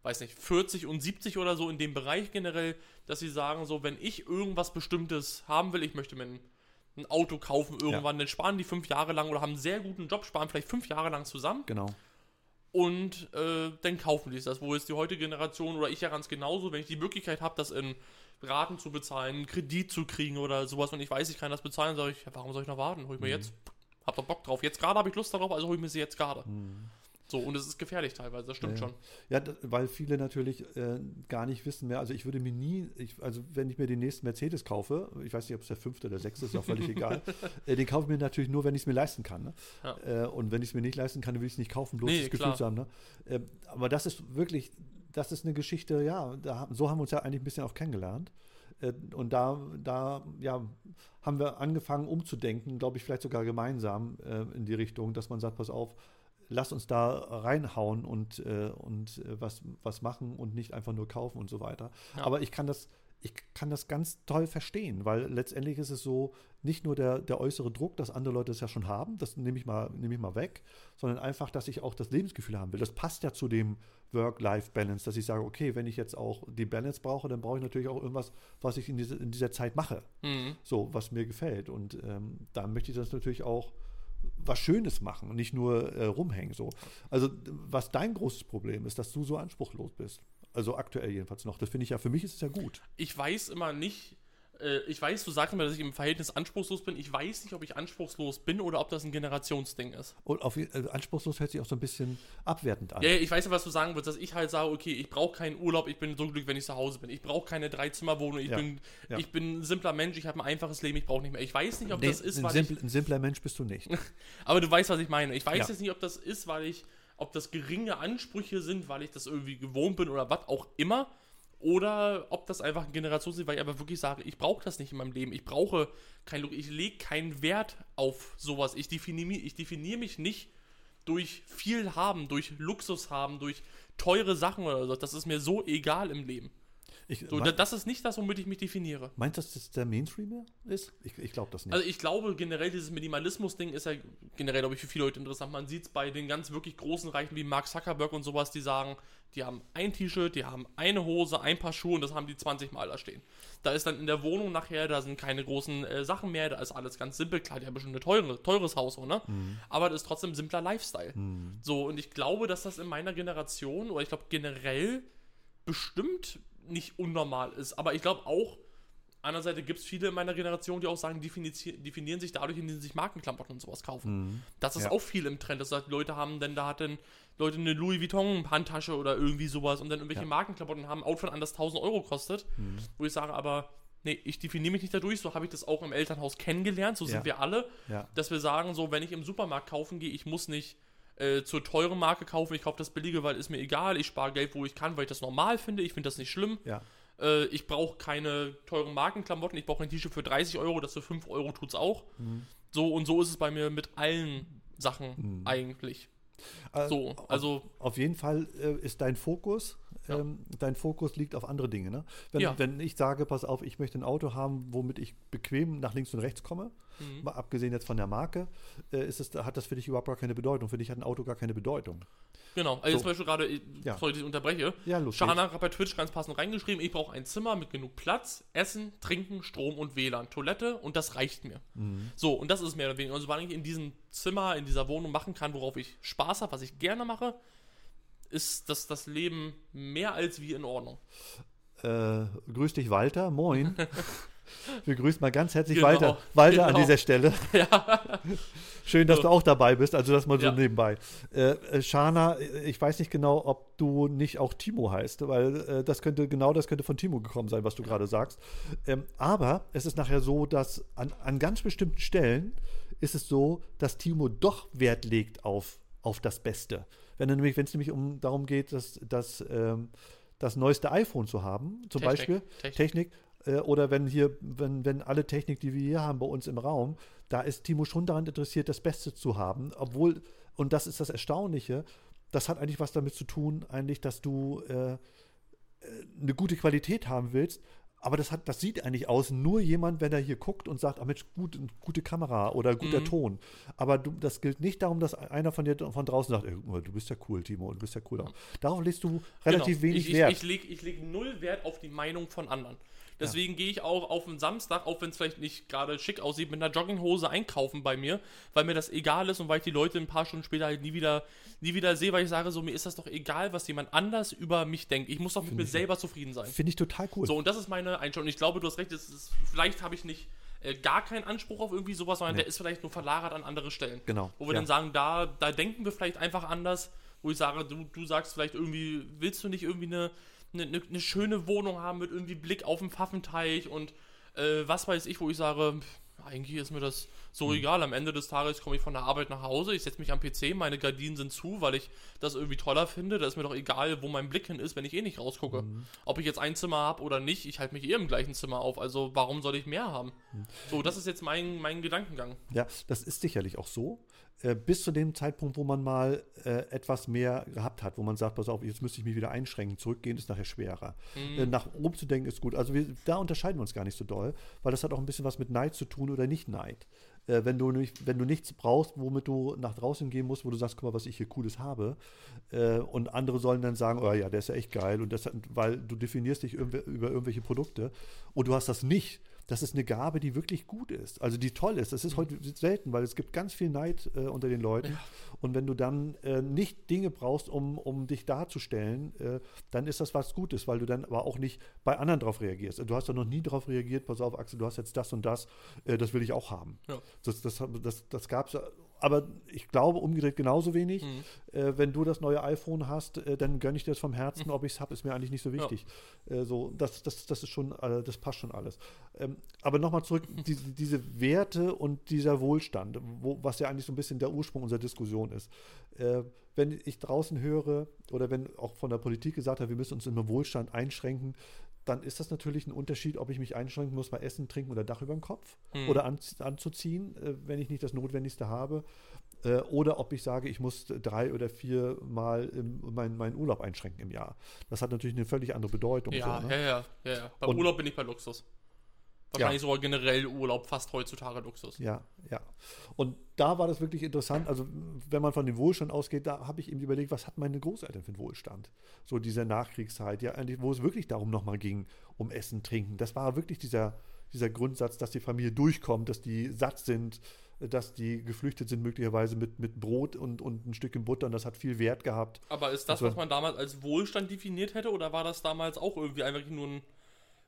Speaker 2: weiß nicht, 40 und 70 oder so in dem Bereich generell, dass sie sagen, so, wenn ich irgendwas Bestimmtes haben will, ich möchte mir ein, ein Auto kaufen irgendwann, dann sparen die fünf Jahre lang oder haben einen sehr guten Job, sparen vielleicht fünf Jahre lang zusammen
Speaker 1: Genau.
Speaker 2: und äh, dann kaufen die es das. Wo jetzt die heutige Generation oder ich ja ganz genauso, wenn ich die Möglichkeit habe, das in Raten zu bezahlen, einen Kredit zu kriegen oder sowas, und ich weiß, ich kann das bezahlen, sage ich, ja, warum soll ich noch warten? Hol ich mir jetzt. Hab doch Bock drauf. Jetzt gerade habe ich Lust darauf, also hol ich mir sie jetzt gerade. So, und es ist gefährlich teilweise, das stimmt
Speaker 1: Ja.
Speaker 2: schon.
Speaker 1: Ja, weil viele natürlich äh, gar nicht wissen mehr. Also ich würde mir nie, ich, also wenn ich mir den nächsten Mercedes kaufe, ich weiß nicht, ob es der fünfte oder sechste ist, ist auch völlig egal, äh, den kaufe ich mir natürlich nur, wenn ich es mir leisten kann. Ne?
Speaker 2: Ja.
Speaker 1: Äh, und wenn ich es mir nicht leisten kann, dann will ich es nicht kaufen, bloß
Speaker 2: Nee,
Speaker 1: das Gefühl zu haben. Ne? Äh, aber das ist wirklich, das ist eine Geschichte, ja, da, so haben wir uns ja eigentlich ein bisschen auch kennengelernt. Äh, Und da, da ja, haben wir angefangen umzudenken, glaube ich, vielleicht sogar gemeinsam äh, in die Richtung, dass man sagt, pass auf, lass uns da reinhauen und, äh, und äh, was, was machen und nicht einfach nur kaufen und so weiter.
Speaker 2: Ja.
Speaker 1: Aber ich kann das, ich kann das ganz toll verstehen, weil letztendlich ist es so, nicht nur der, der äußere Druck, dass andere Leute es ja schon haben, das nehme ich, mal, nehme ich mal weg, sondern einfach, dass ich auch das Lebensgefühl haben will. Das passt ja zu dem Work-Life-Balance, dass ich sage, okay, wenn ich jetzt auch die Balance brauche, dann brauche ich natürlich auch irgendwas, was ich in, diese, in dieser Zeit mache,
Speaker 2: Mhm.
Speaker 1: so, was mir gefällt. Und ähm, da möchte ich das natürlich auch was Schönes machen und nicht nur äh, rumhängen. So. Also, was dein großes Problem ist, dass du so anspruchslos bist. Also aktuell jedenfalls noch. Das finde ich ja, für mich ist es ja gut.
Speaker 2: Ich weiß immer nicht, äh, ich weiß, du sagst immer, dass ich im Verhältnis anspruchslos bin. Ich weiß nicht, ob ich anspruchslos bin oder ob das ein Generationsding ist.
Speaker 1: Und auf, also anspruchslos hört sich auch so ein bisschen abwertend an.
Speaker 2: Ja, ich weiß ja, was du sagen willst, dass ich halt sage, okay, ich brauche keinen Urlaub, ich bin so glücklich, wenn ich zu Hause bin. Ich brauche keine Dreizimmerwohnung, ich,
Speaker 1: Ja,
Speaker 2: bin,
Speaker 1: ja.
Speaker 2: ich bin ein simpler Mensch, ich habe ein einfaches Leben, ich brauche nicht mehr. Ich weiß nicht, ob
Speaker 1: Nee,
Speaker 2: das ist,
Speaker 1: ein,
Speaker 2: weil
Speaker 1: simpl, ein simpler Mensch bist du nicht.
Speaker 2: ich. Aber du weißt, was ich meine. Ich weiß
Speaker 1: Ja.
Speaker 2: jetzt nicht, ob das ist, weil ich. Ob das geringe Ansprüche sind, weil ich das irgendwie gewohnt bin oder was auch immer. Oder ob das einfach eine Generation ist, weil ich einfach wirklich sage, ich brauche das nicht in meinem Leben. Ich brauche kein, ich lege keinen Wert auf sowas. Ich definiere, ich definiere mich nicht durch viel haben, durch Luxus haben, durch teure Sachen oder so. Das ist mir so egal im Leben.
Speaker 1: Ich,
Speaker 2: So,
Speaker 1: mein,
Speaker 2: da- das ist nicht das, womit ich mich definiere.
Speaker 1: meinst du, dass das der Mainstream ist? Ich, ich glaube das nicht.
Speaker 2: Also ich glaube generell, dieses Minimalismus-Ding ist ja generell, glaube ich, für viele Leute interessant. Man sieht es bei den ganz wirklich großen Reichen wie Mark Zuckerberg und sowas, die sagen, die haben ein T-Shirt, die haben eine Hose, ein paar Schuhe und das haben die 20 Mal da stehen. Da ist dann in der Wohnung nachher, da sind keine großen äh, Sachen mehr, da ist alles ganz simpel. Klar, die haben bestimmt ein teure, teures Haus, so, ne? Aber das ist trotzdem simpler Lifestyle. So, und ich glaube, dass das in meiner Generation, oder ich glaube generell, bestimmt nicht unnormal ist. Aber ich glaube auch, andererseits gibt es viele in meiner Generation, die auch sagen, definieren sich dadurch, indem sie sich Markenklamotten und sowas kaufen. Das ist
Speaker 1: Ja.
Speaker 2: auch viel im Trend. Das heißt, Leute haben, denn da hatten Leute eine Louis Vuitton Handtasche oder irgendwie sowas und dann irgendwelche
Speaker 1: Ja.
Speaker 2: Markenklamotten haben, Outfit an das 1000 Euro kostet, wo ich sage, aber nee, ich definiere mich nicht dadurch, so habe ich das auch im Elternhaus kennengelernt, so
Speaker 1: Ja.
Speaker 2: sind wir alle, dass wir sagen, so, wenn ich im Supermarkt kaufen gehe, ich muss nicht äh, zur teuren Marke kaufen, ich kaufe das billige, weil ist mir egal, ich spare Geld, wo ich kann, weil ich das normal finde, ich finde das nicht schlimm.
Speaker 1: Ja.
Speaker 2: Äh, ich brauche keine teuren Markenklamotten, ich brauche ein T-Shirt für 30 Euro, das für 5 Euro tut's auch.
Speaker 1: Mhm.
Speaker 2: So und so ist es bei mir mit allen Sachen eigentlich.
Speaker 1: Äh,
Speaker 2: So,
Speaker 1: auf-
Speaker 2: also
Speaker 1: Auf jeden Fall äh, ist dein Fokus,
Speaker 2: Ja.
Speaker 1: ähm, dein Fokus liegt auf andere Dinge. Ne? Wenn,
Speaker 2: Ja.
Speaker 1: wenn ich sage, pass auf, ich möchte ein Auto haben, womit ich bequem nach links und rechts komme,
Speaker 2: Mhm.
Speaker 1: mal abgesehen jetzt von der Marke, äh, ist es, hat das für dich überhaupt gar keine Bedeutung. Für dich hat ein Auto gar keine Bedeutung.
Speaker 2: genau. Also
Speaker 1: So.
Speaker 2: zum Beispiel gerade, ich-
Speaker 1: Ja.
Speaker 2: sorry, ich unterbreche.
Speaker 1: Ja, los
Speaker 2: Shana hat bei Twitch ganz passend reingeschrieben, ich brauche ein Zimmer mit genug Platz, Essen, Trinken, Strom und WLAN, Toilette und das reicht mir.
Speaker 1: Mhm.
Speaker 2: So, und das ist mehr oder weniger. Also, wann ich in diesem Zimmer, in dieser Wohnung machen kann, worauf ich Spaß habe, was ich gerne mache, ist das, das Leben mehr als wie in Ordnung.
Speaker 1: Äh, grüß dich, Walter. Moin. Wir grüßen mal ganz herzlich
Speaker 2: Genau,
Speaker 1: Walter, Walter an
Speaker 2: genau.
Speaker 1: dieser Stelle. Schön, dass
Speaker 2: So.
Speaker 1: du auch dabei bist. Also das mal so
Speaker 2: Ja.
Speaker 1: nebenbei. Äh, äh, Shana, ich weiß nicht genau, ob du nicht auch Timo heißt, weil äh, das könnte genau das könnte von Timo gekommen sein, was du gerade sagst. Ähm, aber es ist nachher so, dass an, an ganz bestimmten Stellen ist es so, dass Timo doch Wert legt auf, auf das Beste. Wenn er nämlich, wenn es nämlich um darum geht, dass, dass ähm, das neueste iPhone zu haben, zum
Speaker 2: Technik,
Speaker 1: Beispiel
Speaker 2: Technik.
Speaker 1: Technik, äh, oder wenn hier, wenn, wenn alle Technik, die wir hier haben bei uns im Raum, da ist Timo schon daran interessiert, das Beste zu haben, obwohl, und das ist das Erstaunliche, das hat eigentlich was damit zu tun, eigentlich, dass du äh, äh, eine gute Qualität haben willst, aber das, hat, das sieht eigentlich aus, nur jemand, wenn er hier guckt und sagt, ah Mensch, gut, gute Kamera oder guter
Speaker 2: Mhm.
Speaker 1: Ton. Aber du, das gilt nicht darum, dass einer von dir von draußen sagt, du bist ja cool, Timo, du bist ja cool. Darauf legst du relativ
Speaker 2: Genau.
Speaker 1: wenig
Speaker 2: ich,
Speaker 1: Wert.
Speaker 2: Ich, ich lege ich leg null Wert auf die Meinung von anderen. Deswegen gehe ich auch auf einen Samstag, auch wenn es vielleicht nicht gerade schick aussieht, mit einer Jogginghose einkaufen bei mir, weil mir das egal ist und weil ich die Leute ein paar Stunden später halt nie wieder, nie wieder sehe, weil ich sage, so mir ist das doch egal, was jemand anders über mich denkt. Ich muss doch mit mir selber zufrieden sein.
Speaker 1: Finde ich total cool.
Speaker 2: So, und das ist meine Einstellung. Ich glaube, du hast recht, ist, vielleicht habe ich nicht äh, gar keinen Anspruch auf irgendwie sowas, sondern der ist vielleicht nur verlagert an andere Stellen.
Speaker 1: Genau,
Speaker 2: Wo wir
Speaker 1: ja.
Speaker 2: dann sagen, da, da denken wir vielleicht einfach anders, wo ich sage, du, du sagst vielleicht irgendwie, willst du nicht irgendwie eine, eine, eine, schöne Wohnung haben mit irgendwie Blick auf den Pfaffenteich und äh, was weiß ich, wo ich sage, eigentlich ist mir das so
Speaker 1: Hm.
Speaker 2: egal. Am Ende des Tages komme ich von der Arbeit nach Hause, ich setze mich am PC, meine Gardinen sind zu, weil ich das irgendwie toller finde. Da ist mir doch egal, wo mein Blick hin ist, wenn ich eh nicht rausgucke.
Speaker 1: Hm.
Speaker 2: Ob ich jetzt ein Zimmer habe oder nicht, ich halte mich eh im gleichen Zimmer auf. Also warum soll ich mehr haben?
Speaker 1: Hm.
Speaker 2: So, das ist jetzt mein, mein Gedankengang.
Speaker 1: Ja, das ist sicherlich auch so. Äh, bis zu dem Zeitpunkt, wo man mal äh, etwas mehr gehabt hat, wo man sagt, pass auf, jetzt müsste ich mich wieder einschränken. Zurückgehen ist nachher schwerer. Äh, nach oben zu denken ist gut. Also wir, da unterscheiden wir uns gar nicht so doll, weil das hat auch ein bisschen was mit Neid zu tun oder nicht Neid. Äh, wenn, du nicht, wenn du nichts brauchst, womit du nach draußen gehen musst, wo du sagst, guck mal, was ich hier Cooles habe. Äh, und andere sollen dann sagen, oh ja, der ist ja echt geil. Und das, weil du definierst dich über irgendwelche Produkte und du hast das nicht. Das ist eine Gabe, die wirklich gut ist, also die toll ist. Das ist heute selten, weil es gibt ganz viel Neid äh, unter den Leuten. Und wenn du dann äh, nicht Dinge brauchst, um, um dich darzustellen, äh, dann ist das was Gutes, weil du dann aber auch nicht bei anderen drauf reagierst. Du hast doch noch nie darauf reagiert, pass auf, Axel, du hast jetzt das und das, äh, das will ich auch haben.
Speaker 2: Ja.
Speaker 1: Das, das, das, das gab es, aber ich glaube umgedreht genauso wenig.
Speaker 2: Mhm.
Speaker 1: Äh, wenn du das neue iPhone hast, äh, dann gönne ich dir das vom Herzen. Ob ich es habe, ist mir eigentlich nicht so wichtig. Äh, so, das, das, das ist schon, äh, das passt schon alles. Ähm, aber nochmal zurück, die, diese Werte und dieser Wohlstand, wo, was ja eigentlich so ein bisschen der Ursprung unserer Diskussion ist. Äh, wenn ich draußen höre oder wenn auch von der Politik gesagt wird, wir müssen uns im Wohlstand einschränken, dann ist das natürlich ein Unterschied, ob ich mich einschränken muss bei Essen, Trinken oder Dach über dem Kopf
Speaker 2: Hm.
Speaker 1: oder an, anzuziehen, äh, wenn ich nicht das Notwendigste habe. Äh, oder ob ich sage, ich muss drei oder vier Mal im, meinen, meinen Urlaub einschränken im Jahr. Das hat natürlich eine völlig andere Bedeutung.
Speaker 2: Ja,
Speaker 1: so, ne?
Speaker 2: ja, ja, ja, ja. Beim
Speaker 1: Und-
Speaker 2: Urlaub bin ich bei Luxus. Wahrscheinlich sogar generell Urlaub fast heutzutage Luxus.
Speaker 1: Ja, ja. Und da war das wirklich interessant. Also, wenn man von dem Wohlstand ausgeht, da habe ich eben überlegt, was hatten meine Großeltern für einen Wohlstand? So diese Nachkriegszeit, ja, eigentlich, wo es wirklich darum nochmal ging, um Essen, Trinken. Das war wirklich dieser, dieser Grundsatz, dass die Familie durchkommt, dass die satt sind, dass die geflüchtet sind, möglicherweise mit, mit Brot und, und ein Stückchen Butter. Und das hat viel Wert gehabt.
Speaker 2: Aber ist das,
Speaker 1: Also-
Speaker 2: was man damals als Wohlstand definiert hätte, oder war das damals auch irgendwie einfach nur ein,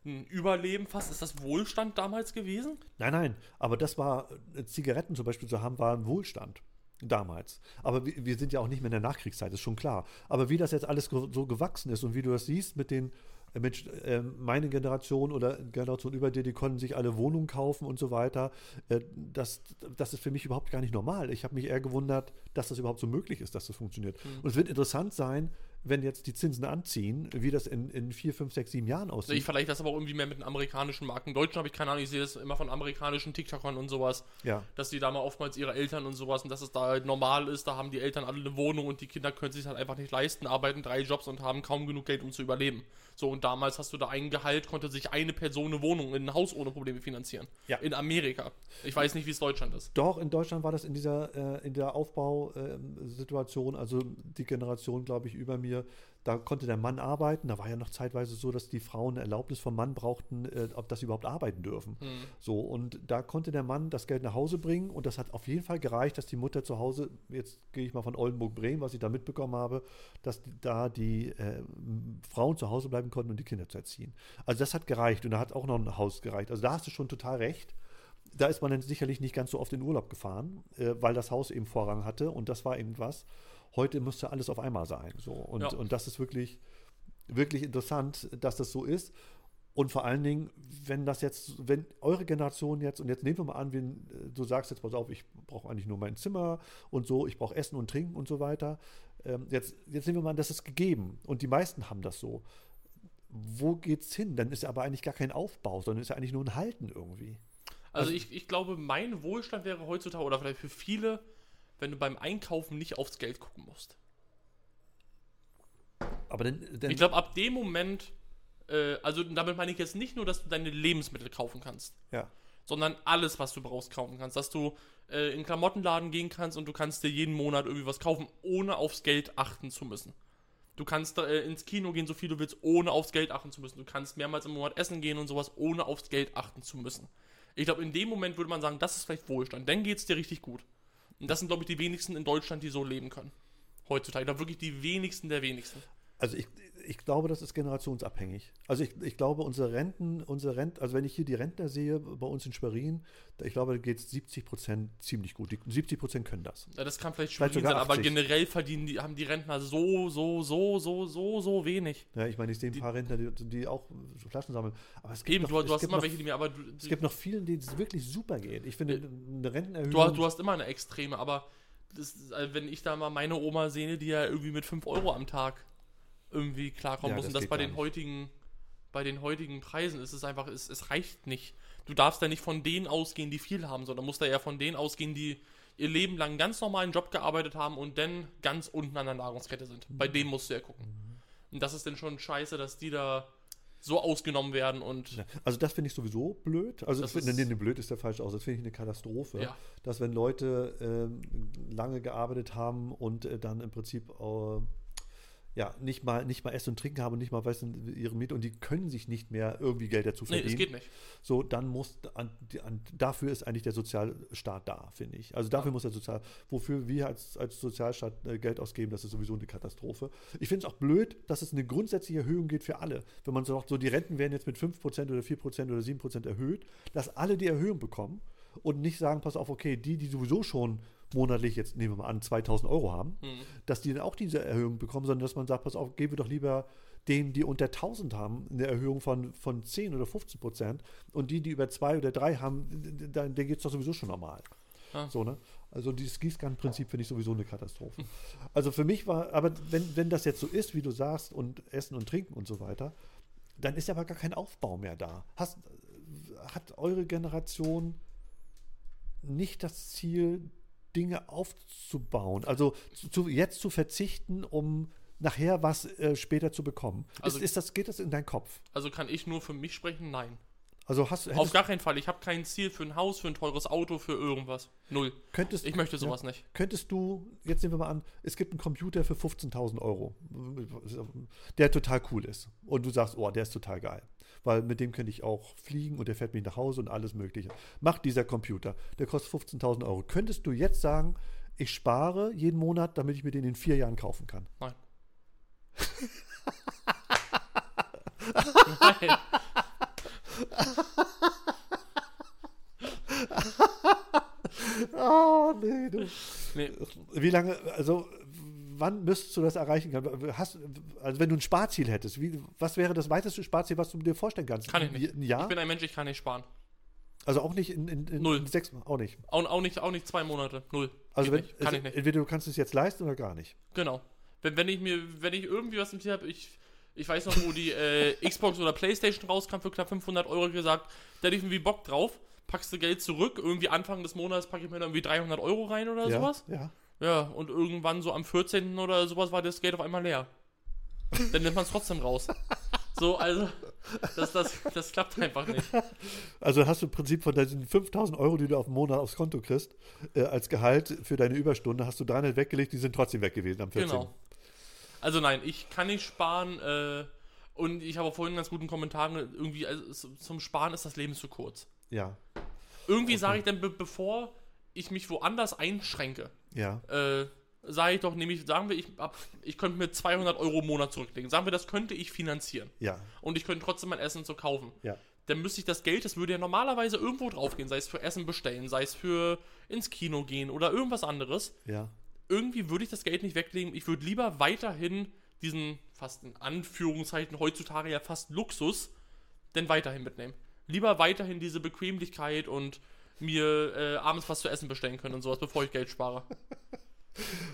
Speaker 2: ein Überleben fast? Ist das Wohlstand damals gewesen?
Speaker 1: Nein, nein, aber das war, äh, Zigaretten zum Beispiel zu haben, war ein Wohlstand damals. Aber wir, wir sind ja auch nicht mehr in der Nachkriegszeit, ist schon klar. Aber wie das jetzt alles so gewachsen ist und wie du das siehst mit den, äh, mit äh, meine Generation oder Generation über dir, die konnten sich alle Wohnungen kaufen und so weiter, äh, das, das ist für mich überhaupt gar nicht normal. Ich habe mich eher gewundert, dass das überhaupt so möglich ist, dass das funktioniert. Und es wird interessant sein, wenn jetzt die Zinsen anziehen, wie das in, in vier, fünf, sechs, sieben Jahren
Speaker 2: Ich
Speaker 1: aussieht.
Speaker 2: vielleicht das aber auch irgendwie mehr mit den amerikanischen Marken. In Deutschland habe ich keine Ahnung, ich sehe das immer von amerikanischen TikTokern und sowas,
Speaker 1: Ja.
Speaker 2: dass die da mal oftmals ihre Eltern und sowas und dass es da halt normal ist, da haben die Eltern alle eine Wohnung und die Kinder können sich halt einfach nicht leisten, arbeiten drei Jobs und haben kaum genug Geld, um zu überleben. So, und damals hast du da ein Gehalt, konnte sich eine Person eine Wohnung in ein Haus ohne Probleme finanzieren.
Speaker 1: Ja.
Speaker 2: In Amerika. Ich weiß nicht, wie es Deutschland ist.
Speaker 1: Doch, in Deutschland war das in dieser, äh, in der Aufbausituation, also die Generation, glaube ich, über mir, da konnte der Mann arbeiten. Da war ja noch zeitweise so, dass die Frauen eine Erlaubnis vom Mann brauchten, äh, ob das sie überhaupt arbeiten dürfen. So, und da konnte der Mann das Geld nach Hause bringen und das hat auf jeden Fall gereicht, dass die Mutter zu Hause, jetzt gehe ich mal von Oldenburg-Bremen, was ich da mitbekommen habe, dass die, da die äh, Frauen zu Hause bleiben konnten und die Kinder zu erziehen. Also das hat gereicht und da hat auch noch ein Haus gereicht. Also da hast du schon total recht da ist man dann sicherlich nicht ganz so oft in Urlaub gefahren, äh, weil das Haus eben Vorrang hatte und das war irgendwas. Heute müsste alles auf einmal sein. So. Und,
Speaker 2: Ja.
Speaker 1: und das ist wirklich, wirklich interessant, dass das so ist. Und vor allen Dingen, wenn das jetzt, wenn eure Generation jetzt, und jetzt nehmen wir mal an, wenn äh, du sagst jetzt, pass auf, ich brauche eigentlich nur mein Zimmer und so, ich brauche Essen und Trinken und so weiter. Ähm, jetzt, jetzt nehmen wir mal an, das ist gegeben und die meisten haben das so. Wo geht's hin? Dann ist ja aber eigentlich gar kein Aufbau, sondern ist ja eigentlich nur ein Halten irgendwie.
Speaker 2: Also,
Speaker 1: Also-
Speaker 2: ich, ich glaube, mein Wohlstand wäre heutzutage, oder vielleicht für viele, wenn du beim Einkaufen nicht aufs Geld gucken musst.
Speaker 1: Aber dann, dann
Speaker 2: Ich glaube, ab dem Moment, äh, also damit meine ich jetzt nicht nur, dass du deine Lebensmittel kaufen kannst,
Speaker 1: ja.
Speaker 2: sondern alles, was du brauchst, kaufen kannst. Dass du äh, in den Klamottenladen gehen kannst und du kannst dir jeden Monat irgendwie was kaufen, ohne aufs Geld achten zu müssen. Du kannst äh, ins Kino gehen, so viel du willst, ohne aufs Geld achten zu müssen. Du kannst mehrmals im Monat essen gehen und sowas, ohne aufs Geld achten zu müssen. Ich glaube, in dem Moment würde man sagen, das ist vielleicht Wohlstand. Dann geht es dir richtig gut. Und das sind, glaube ich, die wenigsten in Deutschland, die so leben können. Heutzutage. Glaube wirklich die wenigsten der wenigsten.
Speaker 1: Also ich, ich glaube, das ist generationsabhängig. Also ich, ich glaube, unsere Renten, unsere Rent, also wenn ich hier die Rentner sehe, bei uns in Schwerin, ich glaube, da geht es 70 Prozent ziemlich gut. Die, 70 Prozent können das.
Speaker 2: Ja, das kann vielleicht
Speaker 1: Vielleicht
Speaker 2: schwierig
Speaker 1: sogar
Speaker 2: sein, aber
Speaker 1: 80.
Speaker 2: generell verdienen die, haben die Rentner so, so, so, so, so, so wenig.
Speaker 1: Ja, ich meine, ich sehe ein paar Rentner, die, die auch so Flaschen sammeln. Aber es gibt
Speaker 2: Eben,
Speaker 1: noch,
Speaker 2: du,
Speaker 1: es
Speaker 2: du hast
Speaker 1: gibt
Speaker 2: immer
Speaker 1: noch,
Speaker 2: welche, die mir, aber du,
Speaker 1: Es gibt noch vielen, denen es wirklich super geht. Ich finde, eine Rentenerhöhung.
Speaker 2: du, hast- du hast immer eine Extreme, aber das, also wenn ich da mal meine Oma sehe, die ja irgendwie mit 5 Euro am Tag irgendwie klarkommen
Speaker 1: Ja,
Speaker 2: muss
Speaker 1: das
Speaker 2: und das bei den
Speaker 1: nicht.
Speaker 2: heutigen, bei den heutigen Preisen ist es einfach, es, es reicht nicht. Du darfst da nicht von denen ausgehen, die viel haben, sondern musst da eher von denen ausgehen, die ihr Leben lang einen ganz normalen Job gearbeitet haben und dann ganz unten an der Nahrungskette sind. Bei denen musst du ja gucken. Und das ist dann schon scheiße, dass die da so ausgenommen werden und
Speaker 1: Ja, Also das finde ich sowieso blöd. Also
Speaker 2: Das
Speaker 1: finde,
Speaker 2: ist-
Speaker 1: nee, nee, blöd ist der falsche aus. Das finde ich eine Katastrophe.
Speaker 2: Ja.
Speaker 1: Dass wenn Leute ähm, lange gearbeitet haben und äh, dann im Prinzip äh, ja, nicht mal, nicht mal Essen und Trinken haben und nicht mal wissen, ihre Miete und die können sich nicht mehr irgendwie Geld dazu
Speaker 2: nee,
Speaker 1: verdienen.
Speaker 2: es geht nicht.
Speaker 1: So, dann muss, an, an, dafür ist eigentlich der Sozialstaat da, finde ich. Also dafür muss der Sozial, wofür wir als, als Sozialstaat äh, Geld ausgeben, das ist sowieso eine Katastrophe. Ich finde es auch blöd, dass es eine grundsätzliche Erhöhung geht für alle. Wenn man sagt, so die Renten werden jetzt mit 5% oder 4% oder 7% erhöht, dass alle die Erhöhung bekommen und nicht sagen, pass auf, okay, die, die sowieso schon monatlich, jetzt nehmen wir mal an, 2000 Euro haben,
Speaker 2: Mhm.
Speaker 1: dass die dann auch diese Erhöhung bekommen, sondern dass man sagt, pass auf, geben wir doch lieber denen, die unter 1000 haben, eine Erhöhung von, von 10 oder 15 Prozent und die, die über 2 oder 3 haben, da, denen geht es doch sowieso schon normal.
Speaker 2: Ja.
Speaker 1: So, ne? Also dieses Gießkannenprinzip finde ich sowieso eine Katastrophe. Also für mich war, aber wenn, wenn das jetzt so ist, wie du sagst, und Essen und Trinken und so weiter, dann ist aber gar kein Aufbau mehr da. Hast, hat eure Generation nicht das Ziel, Dinge aufzubauen? Also zu, jetzt zu verzichten, um nachher was äh, später zu bekommen.
Speaker 2: Also-
Speaker 1: ist, ist das, geht das in deinen Kopf?
Speaker 2: Also kann ich nur für mich sprechen? Nein.
Speaker 1: Also hast,
Speaker 2: Auf gar keinen Fall. Ich habe kein Ziel für ein Haus, für ein teures Auto, für irgendwas. Null.
Speaker 1: könntest,
Speaker 2: Ich möchte sowas nicht.
Speaker 1: Könntest du, jetzt nehmen wir mal an, es gibt einen Computer für 15.000 Euro, der total cool ist. Und du sagst, oh, der ist total geil. Weil mit dem könnte ich auch fliegen und der fährt mich nach Hause und alles Mögliche. Macht dieser Computer. Der kostet 15.000 Euro. Könntest du jetzt sagen, ich spare jeden Monat, damit ich mir den in vier Jahren kaufen kann?
Speaker 2: Nein. Nein.
Speaker 1: Ah, nee, du.
Speaker 2: Nee.
Speaker 1: Wie lange, also wann müsstest du das erreichen können? Hast, also wenn du ein Sparziel hättest, wie, was wäre das weiteste Sparziel, was du dir vorstellen kannst?
Speaker 2: Kann ich nicht.
Speaker 1: Ein Jahr?
Speaker 2: Ich bin ein Mensch, ich kann nicht sparen.
Speaker 1: also auch nicht in, in, in,
Speaker 2: Null.
Speaker 1: sechs, auch nicht.
Speaker 2: Auch, auch, nicht, auch nicht zwei Monate. Null.
Speaker 1: Also
Speaker 2: Geht
Speaker 1: wenn,
Speaker 2: nicht. Kann
Speaker 1: also
Speaker 2: ich nicht.
Speaker 1: entweder du kannst es jetzt leisten oder gar nicht.
Speaker 2: Genau. Wenn, wenn ich mir, wenn ich irgendwie was im Ziel habe, ich, ich weiß noch, wo die äh, Xbox oder Playstation rauskam für knapp 500 Euro gesagt, da hätte ich irgendwie Bock drauf, packst du Geld zurück, irgendwie Anfang des Monats packe ich mir dann irgendwie 300 Euro rein oder
Speaker 1: ja,
Speaker 2: sowas.
Speaker 1: ja.
Speaker 2: Ja, und irgendwann so am 14. oder sowas war das Geld auf einmal leer. Dann nimmt man es trotzdem raus. So, also, das, das, das klappt einfach nicht.
Speaker 1: Also hast du im Prinzip von diesen 5000 Euro, die du auf den Monat aufs Konto kriegst, äh, als Gehalt für deine Überstunde, hast du 300 weggelegt, die sind trotzdem weg gewesen am 14.
Speaker 2: Genau. Also nein, ich kann nicht sparen äh, und ich habe auch vorhin ganz guten Kommentaren, irgendwie, also, zum Sparen ist das Leben zu kurz.
Speaker 1: Ja,
Speaker 2: Irgendwie sage ich dann, be bevor ich mich woanders einschränke,
Speaker 1: ja,
Speaker 2: äh, sage ich doch nämlich, sagen wir, ich, ab, ich könnte mir 200 Euro im Monat zurücklegen. Sagen wir, das könnte ich finanzieren.
Speaker 1: ja,
Speaker 2: Und ich könnte trotzdem mein Essen so kaufen.
Speaker 1: ja.
Speaker 2: Dann müsste ich das Geld, das würde ja normalerweise irgendwo draufgehen, sei es für Essen bestellen, sei es für ins Kino gehen oder irgendwas anderes.
Speaker 1: Ja,
Speaker 2: Irgendwie würde ich das Geld nicht weglegen. Ich würde lieber weiterhin diesen, fast in Anführungszeichen heutzutage ja fast Luxus, denn weiterhin mitnehmen. Lieber weiterhin diese Bequemlichkeit und mir äh, abends was zu essen bestellen können und sowas, bevor ich Geld spare.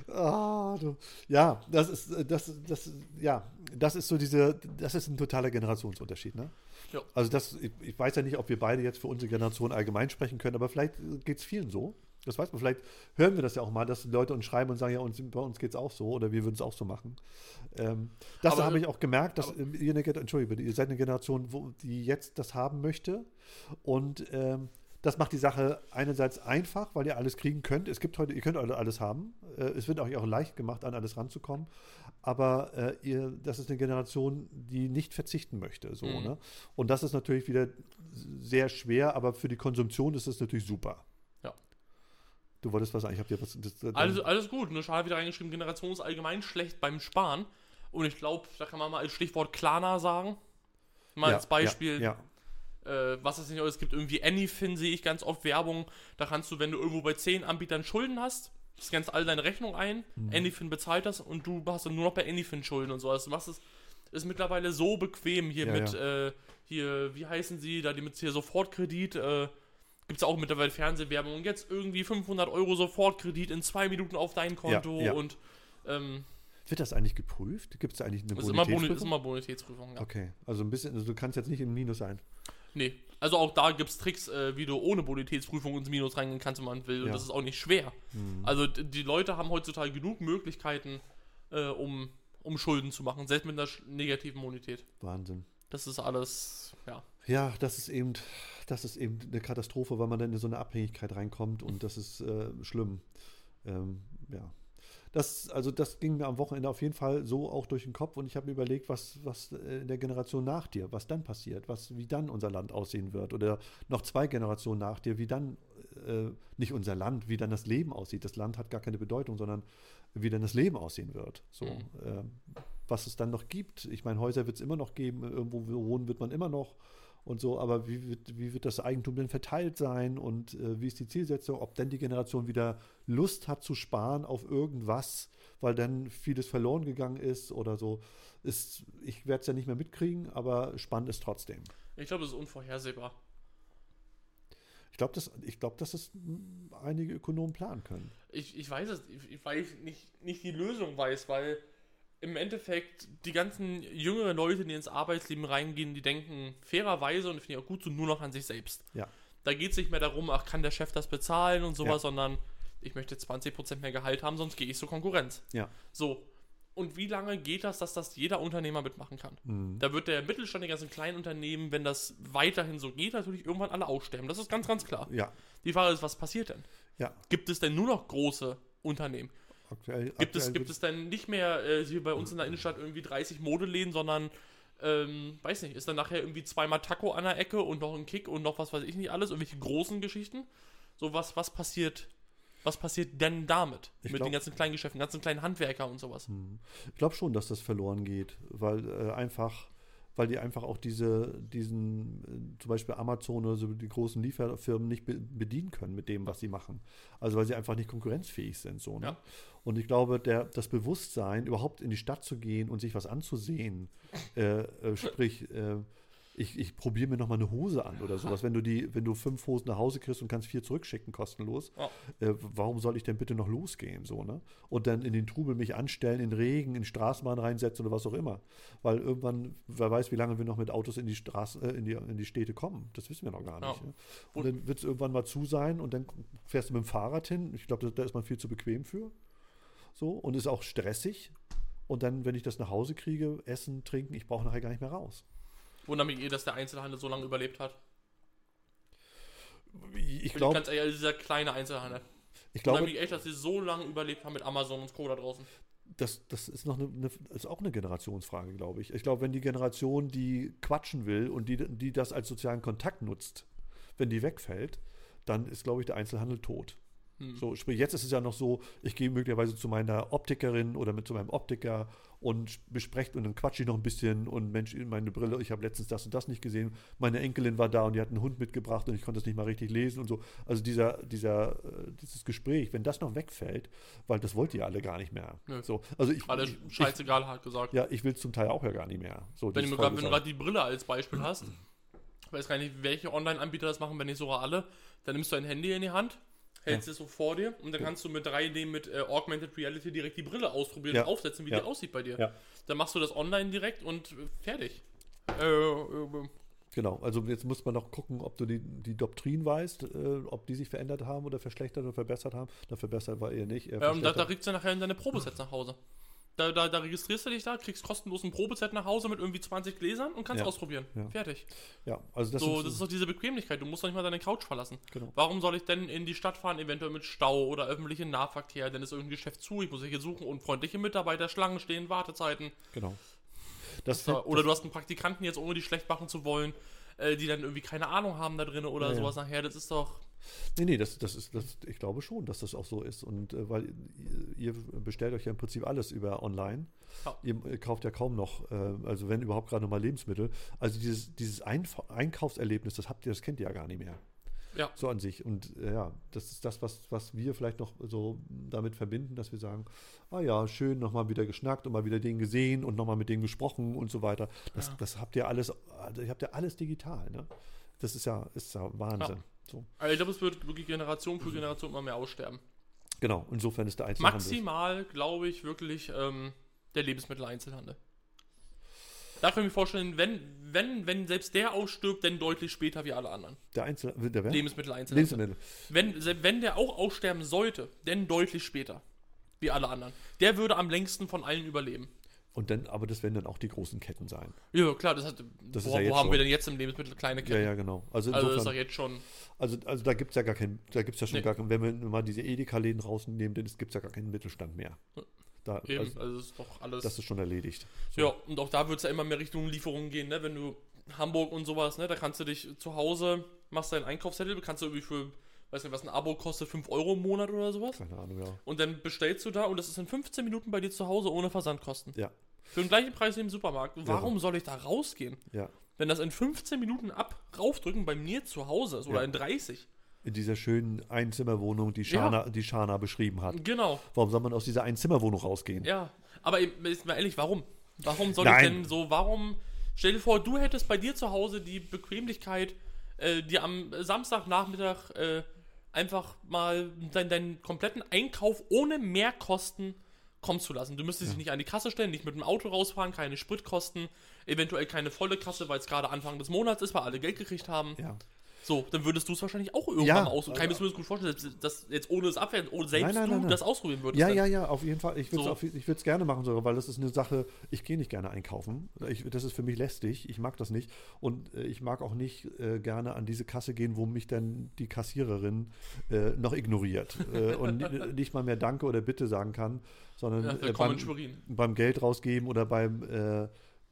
Speaker 1: Ah, du. Ja, das ist, äh, das, das, ja, das ist so diese, das ist ein totaler Generationsunterschied, ne?
Speaker 2: Ja.
Speaker 1: Also das, ich, ich weiß ja nicht, ob wir beide jetzt für unsere Generation allgemein sprechen können, aber vielleicht geht es vielen so. Das weiß man, vielleicht hören wir das ja auch mal, dass Leute uns schreiben und sagen, ja, uns, bei uns geht es auch so oder wir würden es auch so machen. Ähm, das
Speaker 2: Aber-
Speaker 1: habe ich auch gemerkt, dass ähm, ihr eine, Entschuldigung, ihr seid eine Generation, wo, die jetzt das haben möchte und ähm, das macht die Sache einerseits einfach, weil ihr alles kriegen könnt. Es gibt heute, ihr könnt alle alles haben. Äh, es wird euch auch leicht gemacht, an alles ranzukommen. Aber äh, ihr, das ist eine Generation, die nicht verzichten möchte. So,
Speaker 2: Mhm.
Speaker 1: ne? Und das ist natürlich wieder sehr schwer, aber für die Konsumption ist es natürlich super.
Speaker 2: Ja.
Speaker 1: Du wolltest was sagen, ich habe dir was. Das, das,
Speaker 2: Alles, alles gut. Nur schade wieder reingeschrieben, Generation ist allgemein schlecht beim Sparen. Und ich glaube, da kann man mal als Stichwort Klarna sagen. Mal
Speaker 1: ja,
Speaker 2: als Beispiel,
Speaker 1: Ja,
Speaker 2: äh, was es nicht alles gibt, irgendwie Anyfin sehe ich ganz oft Werbung. Da kannst du, wenn du irgendwo bei 10 Anbietern Schulden hast, scannst all deine Rechnung ein,
Speaker 1: Mhm.
Speaker 2: Anyfin bezahlt das und du hast dann nur noch bei Anyfin Schulden und so. Also du machst es, ist mittlerweile so bequem hier
Speaker 1: Ja,
Speaker 2: mit, Äh, hier, wie heißen sie, da die mit hier Sofortkredit, äh, gibt es auch mittlerweile Fernsehwerbung und jetzt irgendwie 500 Euro Sofortkredit in zwei Minuten auf dein Konto
Speaker 1: ja.
Speaker 2: und ähm,
Speaker 1: Wird das eigentlich geprüft? Gibt es eigentlich eine
Speaker 2: ist, immer Boni ist
Speaker 1: Bonitätsprüfung?
Speaker 2: immer Bonitätsprüfung. Ja.
Speaker 1: Okay, also ein bisschen, also du kannst jetzt nicht im Minus sein.
Speaker 2: Nee, also auch da gibt es Tricks, äh, wie du ohne Bonitätsprüfung ins Minus reingehen kannst, wenn man will. Und
Speaker 1: Ja.
Speaker 2: das ist auch nicht schwer. Also d- die Leute haben heutzutage genug Möglichkeiten, äh, um, um Schulden zu machen, selbst mit einer negativen Bonität.
Speaker 1: Wahnsinn.
Speaker 2: Das ist alles, ja.
Speaker 1: Ja, das ist eben, das ist eben eine Katastrophe, weil man dann in so eine Abhängigkeit reinkommt und das ist äh, schlimm. Ähm, ja. Das, also das ging mir am Wochenende auf jeden Fall so auch durch den Kopf und ich habe mir überlegt, was, was äh, in der Generation nach dir, was dann passiert, was, wie dann unser Land aussehen wird oder noch zwei Generationen nach dir, wie dann äh, nicht unser Land, wie dann das Leben aussieht. Das Land hat gar keine Bedeutung, sondern wie dann das Leben aussehen wird. So,
Speaker 2: Mhm.
Speaker 1: ähm, was es dann noch gibt. Ich meine, Häuser wird es immer noch geben, irgendwo wohnen wird man immer noch und so, aber wie wird, wie wird das Eigentum denn verteilt sein und äh, wie ist die Zielsetzung, ob denn die Generation wieder Lust hat zu sparen auf irgendwas, weil dann vieles verloren gegangen ist oder so. Ist, ich werde es ja nicht mehr mitkriegen, aber spannend ist trotzdem.
Speaker 2: Ich glaube, es ist unvorhersehbar.
Speaker 1: Ich glaube, dass, ich glaub, dass es mm, einige Ökonomen planen können.
Speaker 2: Ich, ich weiß es, weil ich nicht, nicht die Lösung weiß, weil im Endeffekt die ganzen jüngeren Leute, die ins Arbeitsleben reingehen, die denken fairerweise und finde ich auch gut so nur noch an sich selbst.
Speaker 1: Ja.
Speaker 2: Da geht es nicht mehr darum, ach, kann der Chef das bezahlen und sowas,
Speaker 1: Ja.
Speaker 2: sondern ich möchte 20% mehr Gehalt haben, sonst gehe ich zur Konkurrenz.
Speaker 1: Ja.
Speaker 2: So. Und wie lange geht das, dass das jeder Unternehmer mitmachen kann?
Speaker 1: Mhm.
Speaker 2: Da wird der Mittelstand, die ganzen kleinen Unternehmen, wenn das weiterhin so geht, natürlich irgendwann alle aussterben. Das ist ganz, ganz klar.
Speaker 1: Ja.
Speaker 2: Die Frage ist, was passiert denn?
Speaker 1: Ja.
Speaker 2: Gibt es denn nur noch große Unternehmen?
Speaker 1: Aktuell,
Speaker 2: Gibt es,
Speaker 1: aktuell
Speaker 2: gibt es denn nicht mehr äh, hier bei uns in der Innenstadt irgendwie 30 Modeläden, sondern, ähm, weiß nicht, ist dann nachher irgendwie zweimal Taco an der Ecke und noch ein Kick und noch was weiß ich nicht alles, irgendwelche großen Geschichten? So, was, was passiert, was passiert denn damit?
Speaker 1: Ich
Speaker 2: mit
Speaker 1: glaub-
Speaker 2: den ganzen kleinen Geschäften, ganzen kleinen Handwerker und sowas?
Speaker 1: Ich glaube schon, dass das verloren geht, weil äh, einfach, weil die einfach auch diese, diesen, äh, zum Beispiel Amazon oder so die großen Lieferfirmen nicht be bedienen können mit dem, was sie machen. Also weil sie einfach nicht konkurrenzfähig sind. So, ne?
Speaker 2: Ja.
Speaker 1: Und ich glaube, der, das Bewusstsein, überhaupt in die Stadt zu gehen und sich was anzusehen, äh, äh, sprich, äh, ich, ich probiere mir noch mal eine Hose an oder sowas. Wenn du die, wenn du fünf Hosen nach Hause kriegst und kannst vier zurückschicken, kostenlos,
Speaker 2: Ja.
Speaker 1: äh, warum soll ich denn bitte noch losgehen? So, ne? Und dann in den Trubel mich anstellen, in Regen, in Straßenbahn reinsetzen oder was auch immer. Weil irgendwann, wer weiß, wie lange wir noch mit Autos in die Straße, äh, in die, in die Städte kommen. Das wissen wir noch gar nicht. Ne? Und dann wird es irgendwann mal zu sein und dann fährst du mit dem Fahrrad hin. Ich glaube, da, da ist man viel zu bequem für. So, und ist auch stressig. Und dann, wenn ich das nach Hause kriege, essen, trinken, ich brauche nachher gar nicht mehr raus.
Speaker 2: Wundert mich eh, dass der Einzelhandel so lange überlebt hat.
Speaker 1: Ich glaube,
Speaker 2: ganz ehrlich, dieser kleine Einzelhandel.
Speaker 1: ich
Speaker 2: Wundert
Speaker 1: glaube,
Speaker 2: mich echt, dass sie so lange überlebt haben mit Amazon und Co. da draußen.
Speaker 1: das, das ist noch eine, eine, ist auch eine Generationsfrage, glaube ich. Ich glaube, wenn die Generation, die quatschen will und die, die das als sozialen Kontakt nutzt, wenn die wegfällt, dann ist, glaube ich, der Einzelhandel tot.
Speaker 2: Hm.
Speaker 1: So, sprich, jetzt ist es ja noch so, ich gehe möglicherweise zu meiner Optikerin oder mit zu meinem Optiker und bespreche und dann quatsche ich noch ein bisschen und Mensch, meine Brille, ich habe letztens das und das nicht gesehen. Meine Enkelin war da und die hat einen Hund mitgebracht und ich konnte es nicht mal richtig lesen und so. Also dieser, dieser, äh, dieses Gespräch, wenn das noch wegfällt, weil das wollt ihr alle gar nicht mehr.
Speaker 2: Nö.
Speaker 1: So, also ich,
Speaker 2: Alle
Speaker 1: ich,
Speaker 2: scheißegal, hat gesagt.
Speaker 1: ja, ich will es zum Teil auch ja gar nicht mehr. So,
Speaker 2: Wenn,
Speaker 1: das
Speaker 2: grad, wenn du gerade die Brille als Beispiel hast, ich weiß gar nicht, welche Online-Anbieter das machen, wenn nicht sogar alle, dann nimmst du ein Handy in die Hand, hältst es so vor dir und dann kannst du mit 3D mit äh, Augmented Reality direkt die Brille ausprobieren
Speaker 1: Ja.
Speaker 2: und aufsetzen, wie
Speaker 1: Ja.
Speaker 2: die aussieht bei dir.
Speaker 1: Ja.
Speaker 2: Dann machst du das online direkt und äh, fertig. Äh, äh,
Speaker 1: Genau, also jetzt muss man noch gucken, ob du die, die Doktrin weißt, äh, ob die sich verändert haben oder verschlechtert oder verbessert haben. Da verbessert war eher nicht. eher
Speaker 2: ja, und da, da kriegst du nachher in deine Probesets nach Hause. Da, da, da registrierst du dich da, kriegst kostenlos ein Probeset nach Hause mit irgendwie 20 Gläsern und kannst
Speaker 1: Ja.
Speaker 2: ausprobieren.
Speaker 1: Ja.
Speaker 2: Fertig.
Speaker 1: ja, also das,
Speaker 2: So, das ist doch diese Bequemlichkeit. Du musst doch nicht mal deine Couch verlassen.
Speaker 1: Genau.
Speaker 2: Warum soll ich denn in die Stadt fahren, eventuell mit Stau oder öffentlichem Nahverkehr? Dann ist irgendein Geschäft zu, ich muss hier suchen, unfreundliche Mitarbeiter, Schlangen stehen, Wartezeiten.
Speaker 1: genau. Das,
Speaker 2: So, oder du hast einen Praktikanten jetzt, ohne die schlecht machen zu wollen, äh, die dann irgendwie keine Ahnung haben da drin oder
Speaker 1: ja.
Speaker 2: sowas nachher. Das ist doch.
Speaker 1: Nee, nee, das, das ist, das, ich glaube schon, dass das auch so ist. Und äh, weil ihr, ihr bestellt euch ja im Prinzip alles über online.
Speaker 2: Ja.
Speaker 1: Ihr äh, kauft ja kaum noch, äh, also wenn überhaupt gerade noch mal Lebensmittel. Also dieses, dieses Einf Einkaufserlebnis, das habt ihr, das kennt ihr ja gar nicht mehr.
Speaker 2: Ja.
Speaker 1: So an sich. Und äh, ja, das ist das, was, was wir vielleicht noch so damit verbinden, dass wir sagen, ah ja, schön, nochmal wieder geschnackt und mal wieder den gesehen und nochmal mit denen gesprochen und so weiter. Das,
Speaker 2: Ja.
Speaker 1: das habt ihr alles, also ihr habt ja alles digital, ne? Das ist ja, ist ja Wahnsinn. So.
Speaker 2: Also ich glaube, es wird wirklich Generation für Generation immer mehr aussterben.
Speaker 1: Genau, insofern ist der Einzelhandel.
Speaker 2: Maximal, glaube ich, wirklich ähm, der Lebensmitteleinzelhandel. Da kann ich mir vorstellen, wenn, wenn, wenn selbst der ausstirbt, dann deutlich später wie alle anderen.
Speaker 1: Der Einzel der wer?
Speaker 2: Lebensmitteleinzelhandel.
Speaker 1: Lebensmittel.
Speaker 2: Wenn, wenn der auch aussterben sollte, dann deutlich später. Wie alle anderen. Der würde am längsten von allen überleben.
Speaker 1: Und dann, aber das werden dann auch die großen Ketten sein.
Speaker 2: Ja, klar, das hat.
Speaker 1: Das
Speaker 2: wo
Speaker 1: ja
Speaker 2: wo haben wir
Speaker 1: schon.
Speaker 2: denn jetzt im Lebensmittel kleine
Speaker 1: Ja,
Speaker 2: Ketten?
Speaker 1: ja, genau. Also
Speaker 2: also das ist
Speaker 1: insofern,
Speaker 2: doch jetzt schon.
Speaker 1: also, also da gibt es ja gar keinen, da gibt es ja schon
Speaker 2: Nee.
Speaker 1: gar keinen, wenn wir mal diese Edeka-Läden rausnehmen, dann gibt es ja gar keinen Mittelstand mehr. Da,
Speaker 2: Eben,
Speaker 1: also,
Speaker 2: also das ist doch alles.
Speaker 1: das ist schon erledigt.
Speaker 2: Ja, und auch da wird es ja immer mehr Richtung Lieferungen gehen, ne? Wenn du Hamburg und sowas, ne? Da kannst du dich zu Hause, machst deinen Einkaufszettel, kannst du irgendwie für, weiß nicht, was ein Abo kostet, 5 Euro im Monat oder sowas.
Speaker 1: Keine Ahnung, ja.
Speaker 2: Und dann bestellst du da und das ist in 15 Minuten bei dir zu Hause ohne Versandkosten.
Speaker 1: Ja,
Speaker 2: Für den gleichen Preis wie im Supermarkt. Warum soll ich da rausgehen?
Speaker 1: ja.
Speaker 2: Wenn das in 15 Minuten ab raufdrücken bei mir zu Hause ist oder
Speaker 1: Ja.
Speaker 2: in 30.
Speaker 1: In dieser schönen Einzimmerwohnung, die Shana, die Shana beschrieben hat.
Speaker 2: Genau.
Speaker 1: Warum soll man aus dieser Einzimmerwohnung rausgehen?
Speaker 2: Ja. Aber eben, ist mal ehrlich, warum? Warum soll
Speaker 1: Nein.
Speaker 2: ich denn so, warum? Stell dir vor, du hättest bei dir zu Hause die Bequemlichkeit, äh, dir am Samstagnachmittag äh, einfach mal deinen, deinen kompletten Einkauf ohne Mehrkosten kommen zu lassen. Du müsstest dich nicht an die Kasse stellen, nicht mit dem Auto rausfahren, keine Spritkosten, eventuell keine volle Kasse, weil es gerade Anfang des Monats ist, weil alle Geld gekriegt haben.
Speaker 1: Ja.
Speaker 2: So, dann würdest du es wahrscheinlich auch irgendwann
Speaker 1: Ja,
Speaker 2: mal ausprobieren. Kann ich mir das gut vorstellen, dass, jetzt ohne das Abwehren, ohne selbst
Speaker 1: Nein, nein,
Speaker 2: du
Speaker 1: nein,
Speaker 2: das ausprobieren würdest.
Speaker 1: Ja,
Speaker 2: dann.
Speaker 1: ja, ja, auf jeden Fall. Ich würde
Speaker 2: So.
Speaker 1: es würd's gerne machen, sogar, weil das ist eine Sache, ich gehe nicht gerne einkaufen. Ich, das ist für mich lästig. Ich mag das nicht. Und äh, ich mag auch nicht äh, gerne an diese Kasse gehen, wo mich dann die Kassiererin äh, noch ignoriert äh, und ni- nicht mal mehr Danke oder Bitte sagen kann, sondern
Speaker 2: Ja,
Speaker 1: äh, beim, beim Geld rausgeben oder beim äh,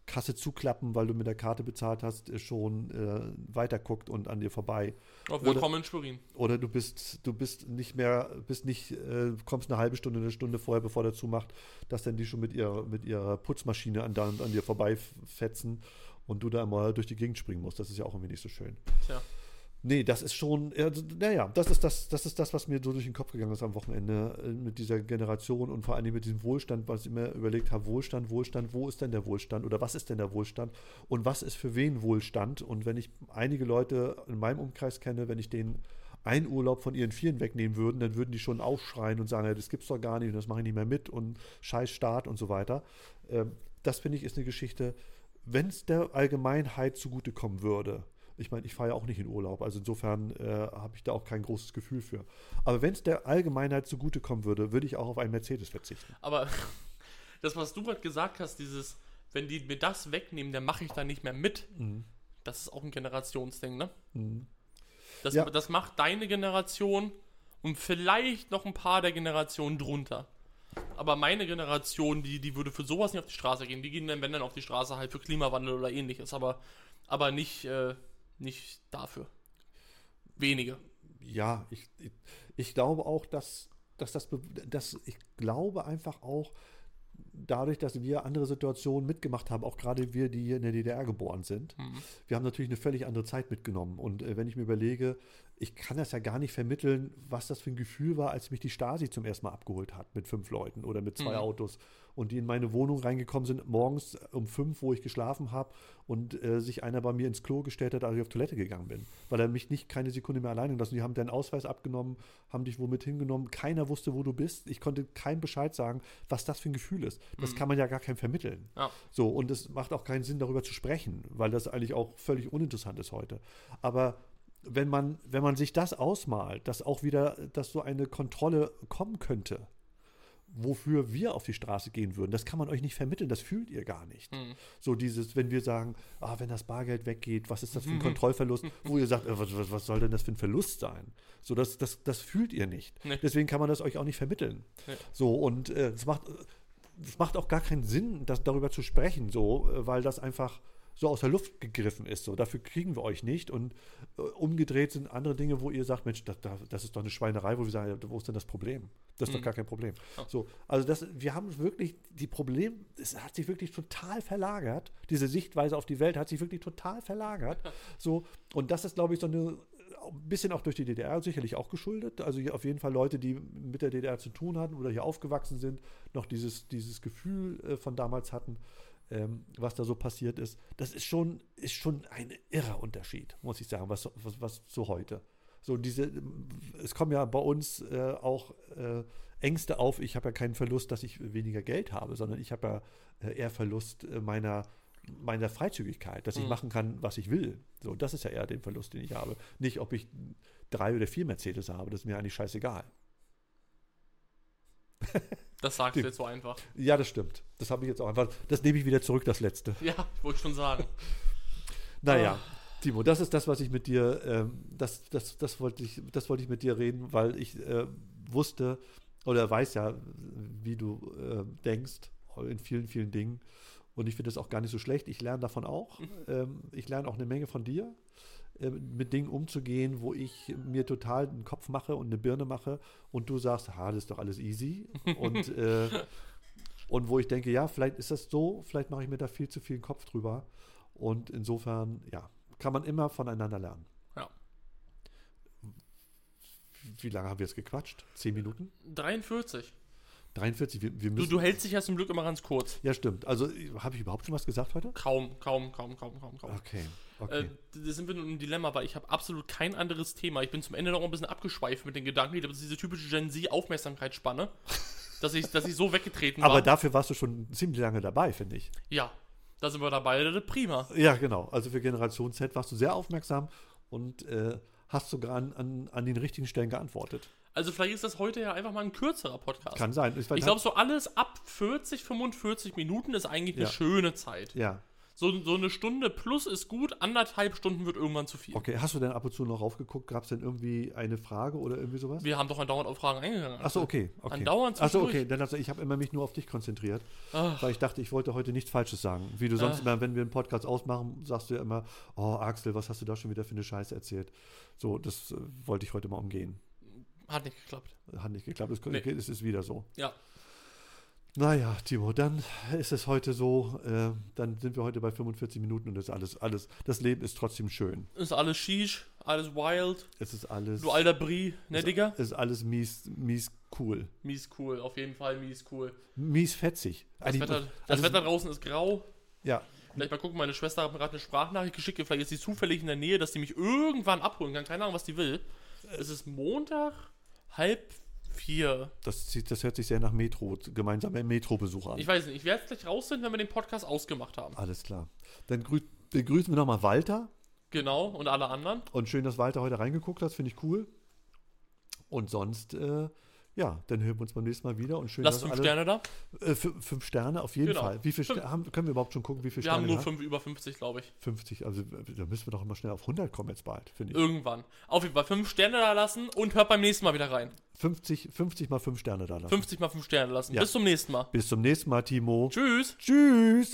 Speaker 1: Kasse zuklappen, weil du mit der Karte bezahlt hast, äh, schon äh, weiterguckt und an dir vorbei.
Speaker 2: Oh, willkommen in Schwerin.
Speaker 1: Oder du bist, du bist nicht mehr, bist nicht, äh, kommst eine halbe Stunde, eine Stunde vorher, bevor der zumacht, dass dann die schon mit ihrer, mit ihrer Putzmaschine an, an dir vorbeifetzen und du da mal durch die Gegend springen musst. Das ist ja auch irgendwie nicht so schön.
Speaker 2: Tja.
Speaker 1: Nee, das ist schon, d- naja, das ist das, das ist das, was mir so durch den Kopf gegangen ist am Wochenende äh, mit dieser Generation und vor allem mit diesem Wohlstand, was ich immer überlegt habe, Wohlstand, Wohlstand, wo ist denn der Wohlstand oder was ist denn der Wohlstand und was ist für wen Wohlstand? Und wenn ich einige Leute in meinem Umkreis kenne, wenn ich denen einen Urlaub von ihren Vieren wegnehmen würden, dann würden die schon aufschreien und sagen, ja, das gibt's doch gar nicht und das mache ich nicht mehr mit und scheiß Staat und so weiter. Ähm, das finde ich ist eine Geschichte, wenn es der Allgemeinheit zugutekommen würde, ich meine, ich fahre ja auch nicht in Urlaub, also insofern äh, habe ich da auch kein großes Gefühl für. Aber wenn es der Allgemeinheit zugutekommen würde, würde ich auch auf einen Mercedes verzichten.
Speaker 2: Aber das, was du gerade gesagt hast, dieses, wenn die mir das wegnehmen, dann mache ich da nicht mehr mit. Das ist auch ein Generationsding, ne? Das,
Speaker 1: Ja.
Speaker 2: das macht deine Generation und vielleicht noch ein paar der Generationen drunter. Aber meine Generation, die, die würde für sowas nicht auf die Straße gehen. Die gehen dann, wenn dann auf die Straße halt für Klimawandel oder ähnliches, aber, aber nicht, äh, nicht dafür. Wenige.
Speaker 1: Ja, ich, ich, ich glaube auch, dass, dass das, dass ich glaube einfach auch, dadurch, dass wir andere Situationen mitgemacht haben, auch gerade wir, die hier in der DDR geboren sind, wir haben natürlich eine völlig andere Zeit mitgenommen. Und äh, wenn ich mir überlege, ich kann das ja gar nicht vermitteln, was das für ein Gefühl war, als mich die Stasi zum ersten Mal abgeholt hat mit fünf Leuten oder mit zwei
Speaker 2: Mhm.
Speaker 1: Autos und die in meine Wohnung reingekommen sind, morgens um fünf, wo ich geschlafen habe und äh, sich einer bei mir ins Klo gestellt hat, als ich auf Toilette gegangen bin, weil er mich nicht keine Sekunde mehr alleine gelassen. Die haben deinen Ausweis abgenommen, haben dich womit hingenommen. Keiner wusste, wo du bist. Ich konnte keinem Bescheid sagen, was das für ein Gefühl ist. Das kann man ja gar keinem vermitteln.
Speaker 2: Ja.
Speaker 1: So, und es macht auch keinen Sinn, darüber zu sprechen, weil das eigentlich auch völlig uninteressant ist heute. Aber wenn man, wenn man sich das ausmalt, dass auch wieder, dass so eine Kontrolle kommen könnte, wofür wir auf die Straße gehen würden, das kann man euch nicht vermitteln, das fühlt ihr gar nicht. So dieses, wenn wir sagen, ah, wenn das Bargeld weggeht, was ist das für ein Kontrollverlust, wo ihr sagt, äh, was, was, soll denn das für ein Verlust sein? So, das, das, das fühlt ihr nicht.
Speaker 2: Nee.
Speaker 1: Deswegen kann man das euch auch nicht vermitteln.
Speaker 2: Nee.
Speaker 1: So, und äh, es macht, es macht auch gar keinen Sinn, das, darüber zu sprechen, so, äh, weil das einfach so aus der Luft gegriffen ist. So, dafür kriegen wir euch nicht. Und äh, umgedreht sind andere Dinge, wo ihr sagt, Mensch, das, das ist doch eine Schweinerei, wo wir sagen, wo ist denn das Problem? Das ist doch gar kein Problem. So, also das, wir haben wirklich die Problem, es hat sich wirklich total verlagert. Diese Sichtweise auf die Welt hat sich wirklich total verlagert. So, und das ist, glaube ich, so eine ein bisschen auch durch die DDR sicherlich auch geschuldet. Also hier auf jeden Fall Leute, die mit der DDR zu tun hatten oder hier aufgewachsen sind, noch dieses, dieses Gefühl äh, von damals hatten, ähm, was da so passiert ist. Das ist schon, ist schon ein irrer Unterschied, muss ich sagen, was, was, was zu heute. So diese, es kommen ja bei uns äh, auch äh, Ängste auf. Ich habe ja keinen Verlust, dass ich weniger Geld habe, sondern ich habe ja äh, eher Verlust äh, meiner meiner Freizügigkeit, dass ich
Speaker 2: Mhm.
Speaker 1: machen kann, was ich will. So, das ist ja eher der Verlust, den ich habe. Nicht, ob ich drei oder vier Mercedes habe, das ist mir eigentlich scheißegal.
Speaker 2: Das sagst du jetzt so einfach.
Speaker 1: Ja, das stimmt. Das habe ich jetzt auch einfach. Das nehme ich wieder zurück, das letzte.
Speaker 2: Ja, wollte ich schon sagen.
Speaker 1: Naja,
Speaker 2: Ah.
Speaker 1: Timo, das ist das, was ich mit dir, ähm, das, das, das, wollte ich, das wollte ich mit dir reden, weil ich äh, wusste oder weiß ja, wie du äh, denkst in vielen, vielen Dingen. Und ich finde das auch gar nicht so schlecht. Ich lerne davon auch. Ähm, ich lerne auch eine Menge von dir, mit Dingen umzugehen, wo ich mir total einen Kopf mache und eine Birne mache und du sagst, ha, das ist doch alles easy. Und, äh, und wo ich denke, ja, vielleicht ist das so, vielleicht mache ich mir da viel zu viel Kopf drüber. Und insofern, ja, kann man immer voneinander lernen.
Speaker 2: Ja.
Speaker 1: Wie lange haben wir jetzt gequatscht? Zehn Minuten?
Speaker 2: 43.
Speaker 1: 43? Wir, wir
Speaker 2: Du,
Speaker 1: müssen,
Speaker 2: du hältst dich ja zum Glück immer ganz kurz.
Speaker 1: ja, stimmt. Also, habe ich überhaupt schon was gesagt heute?
Speaker 2: Kaum, kaum, kaum, kaum, kaum, kaum.
Speaker 1: Okay. Okay.
Speaker 2: Äh, da sind wir nun im Dilemma, weil ich habe absolut kein anderes Thema. Ich bin zum Ende noch ein bisschen abgeschweift mit den Gedanken. Das ist diese typische Gen Z-Aufmerksamkeitsspanne. dass ich, dass ich so weggetreten
Speaker 1: Aber
Speaker 2: war.
Speaker 1: dafür warst du schon ziemlich lange dabei, finde ich.
Speaker 2: ja, da sind wir dabei, das ist prima.
Speaker 1: Ja, genau. Also für Generation Z warst du sehr aufmerksam und äh, hast sogar an, an, an den richtigen Stellen geantwortet.
Speaker 2: Also vielleicht ist das heute ja einfach mal ein kürzerer Podcast.
Speaker 1: Kann sein. Ich,
Speaker 2: ich glaube, so alles ab 40, 45 Minuten ist eigentlich eine
Speaker 1: Ja.
Speaker 2: schöne Zeit.
Speaker 1: Ja.
Speaker 2: So, so eine Stunde plus ist gut, anderthalb Stunden wird irgendwann zu viel.
Speaker 1: Okay, hast du denn ab und zu noch raufgeguckt? Gab es denn irgendwie eine Frage oder irgendwie sowas?
Speaker 2: Wir haben doch andauernd auf Fragen eingegangen.
Speaker 1: Achso, okay. okay.
Speaker 2: Andauernd
Speaker 1: Achso, okay. Dann also ich habe immer mich nur auf dich konzentriert,
Speaker 2: Ach.
Speaker 1: weil ich dachte, ich wollte heute nichts Falsches sagen. Wie du sonst
Speaker 2: Ah.
Speaker 1: immer, wenn wir einen Podcast ausmachen, sagst du ja immer, oh Axel, was hast du da schon wieder für eine Scheiße erzählt? So, das äh, wollte ich heute mal umgehen.
Speaker 2: Hat nicht geklappt.
Speaker 1: Hat nicht geklappt. Es,
Speaker 2: Nee.
Speaker 1: es ist wieder so.
Speaker 2: Ja.
Speaker 1: Naja, Timo, dann ist es heute so, äh, dann sind wir heute bei 45 Minuten und das ist alles, alles, das Leben ist trotzdem schön.
Speaker 2: Ist alles Shish, alles wild.
Speaker 1: Es ist alles,
Speaker 2: Du alter Brie, ne, Digga?
Speaker 1: es ist alles mies, mies cool.
Speaker 2: Mies cool, auf jeden Fall mies cool.
Speaker 1: Mies fetzig.
Speaker 2: Das,
Speaker 1: Eigentlich-
Speaker 2: Wetter, das
Speaker 1: also-
Speaker 2: Wetter draußen ist grau.
Speaker 1: Ja,
Speaker 2: Vielleicht mal gucken, meine Schwester hat mir gerade eine Sprachnachricht geschickt. Vielleicht ist sie zufällig in der Nähe, dass sie mich irgendwann abholen kann. Keine Ahnung, was die will. Es ist Montag, halb vier.
Speaker 1: das, das hört sich sehr nach Metro, gemeinsamer Metrobesuch an.
Speaker 2: Ich weiß nicht, ich werde es gleich rausfinden, wenn wir den Podcast ausgemacht haben.
Speaker 1: Alles klar. Dann grü begrüßen wir nochmal Walter.
Speaker 2: Genau, und alle anderen.
Speaker 1: Und schön, dass Walter heute reingeguckt hat, finde ich cool. Und sonst, äh, ja, dann hören wir uns beim nächsten Mal wieder. Und schön, dass
Speaker 2: fünf
Speaker 1: alle,
Speaker 2: Sterne da.
Speaker 1: Äh, fü- fünf Sterne, auf jeden
Speaker 2: Genau.
Speaker 1: Fall. Wie viel
Speaker 2: Fünf.
Speaker 1: Sterne haben, können wir überhaupt schon gucken, wie viele
Speaker 2: Wir
Speaker 1: Sterne
Speaker 2: haben nur
Speaker 1: wir
Speaker 2: fünf, über 50, glaube ich.
Speaker 1: 50. Also da müssen wir doch immer schnell auf 100 kommen jetzt bald, finde ich.
Speaker 2: Irgendwann. Auf jeden Fall fünf Sterne da lassen und hört beim nächsten Mal wieder rein.
Speaker 1: 50, 50 mal 5 Sterne da lassen.
Speaker 2: 50 mal fünf Sterne lassen.
Speaker 1: Ja.
Speaker 2: Bis zum nächsten Mal.
Speaker 1: Bis zum nächsten Mal, Timo.
Speaker 2: Tschüss.
Speaker 1: Tschüss.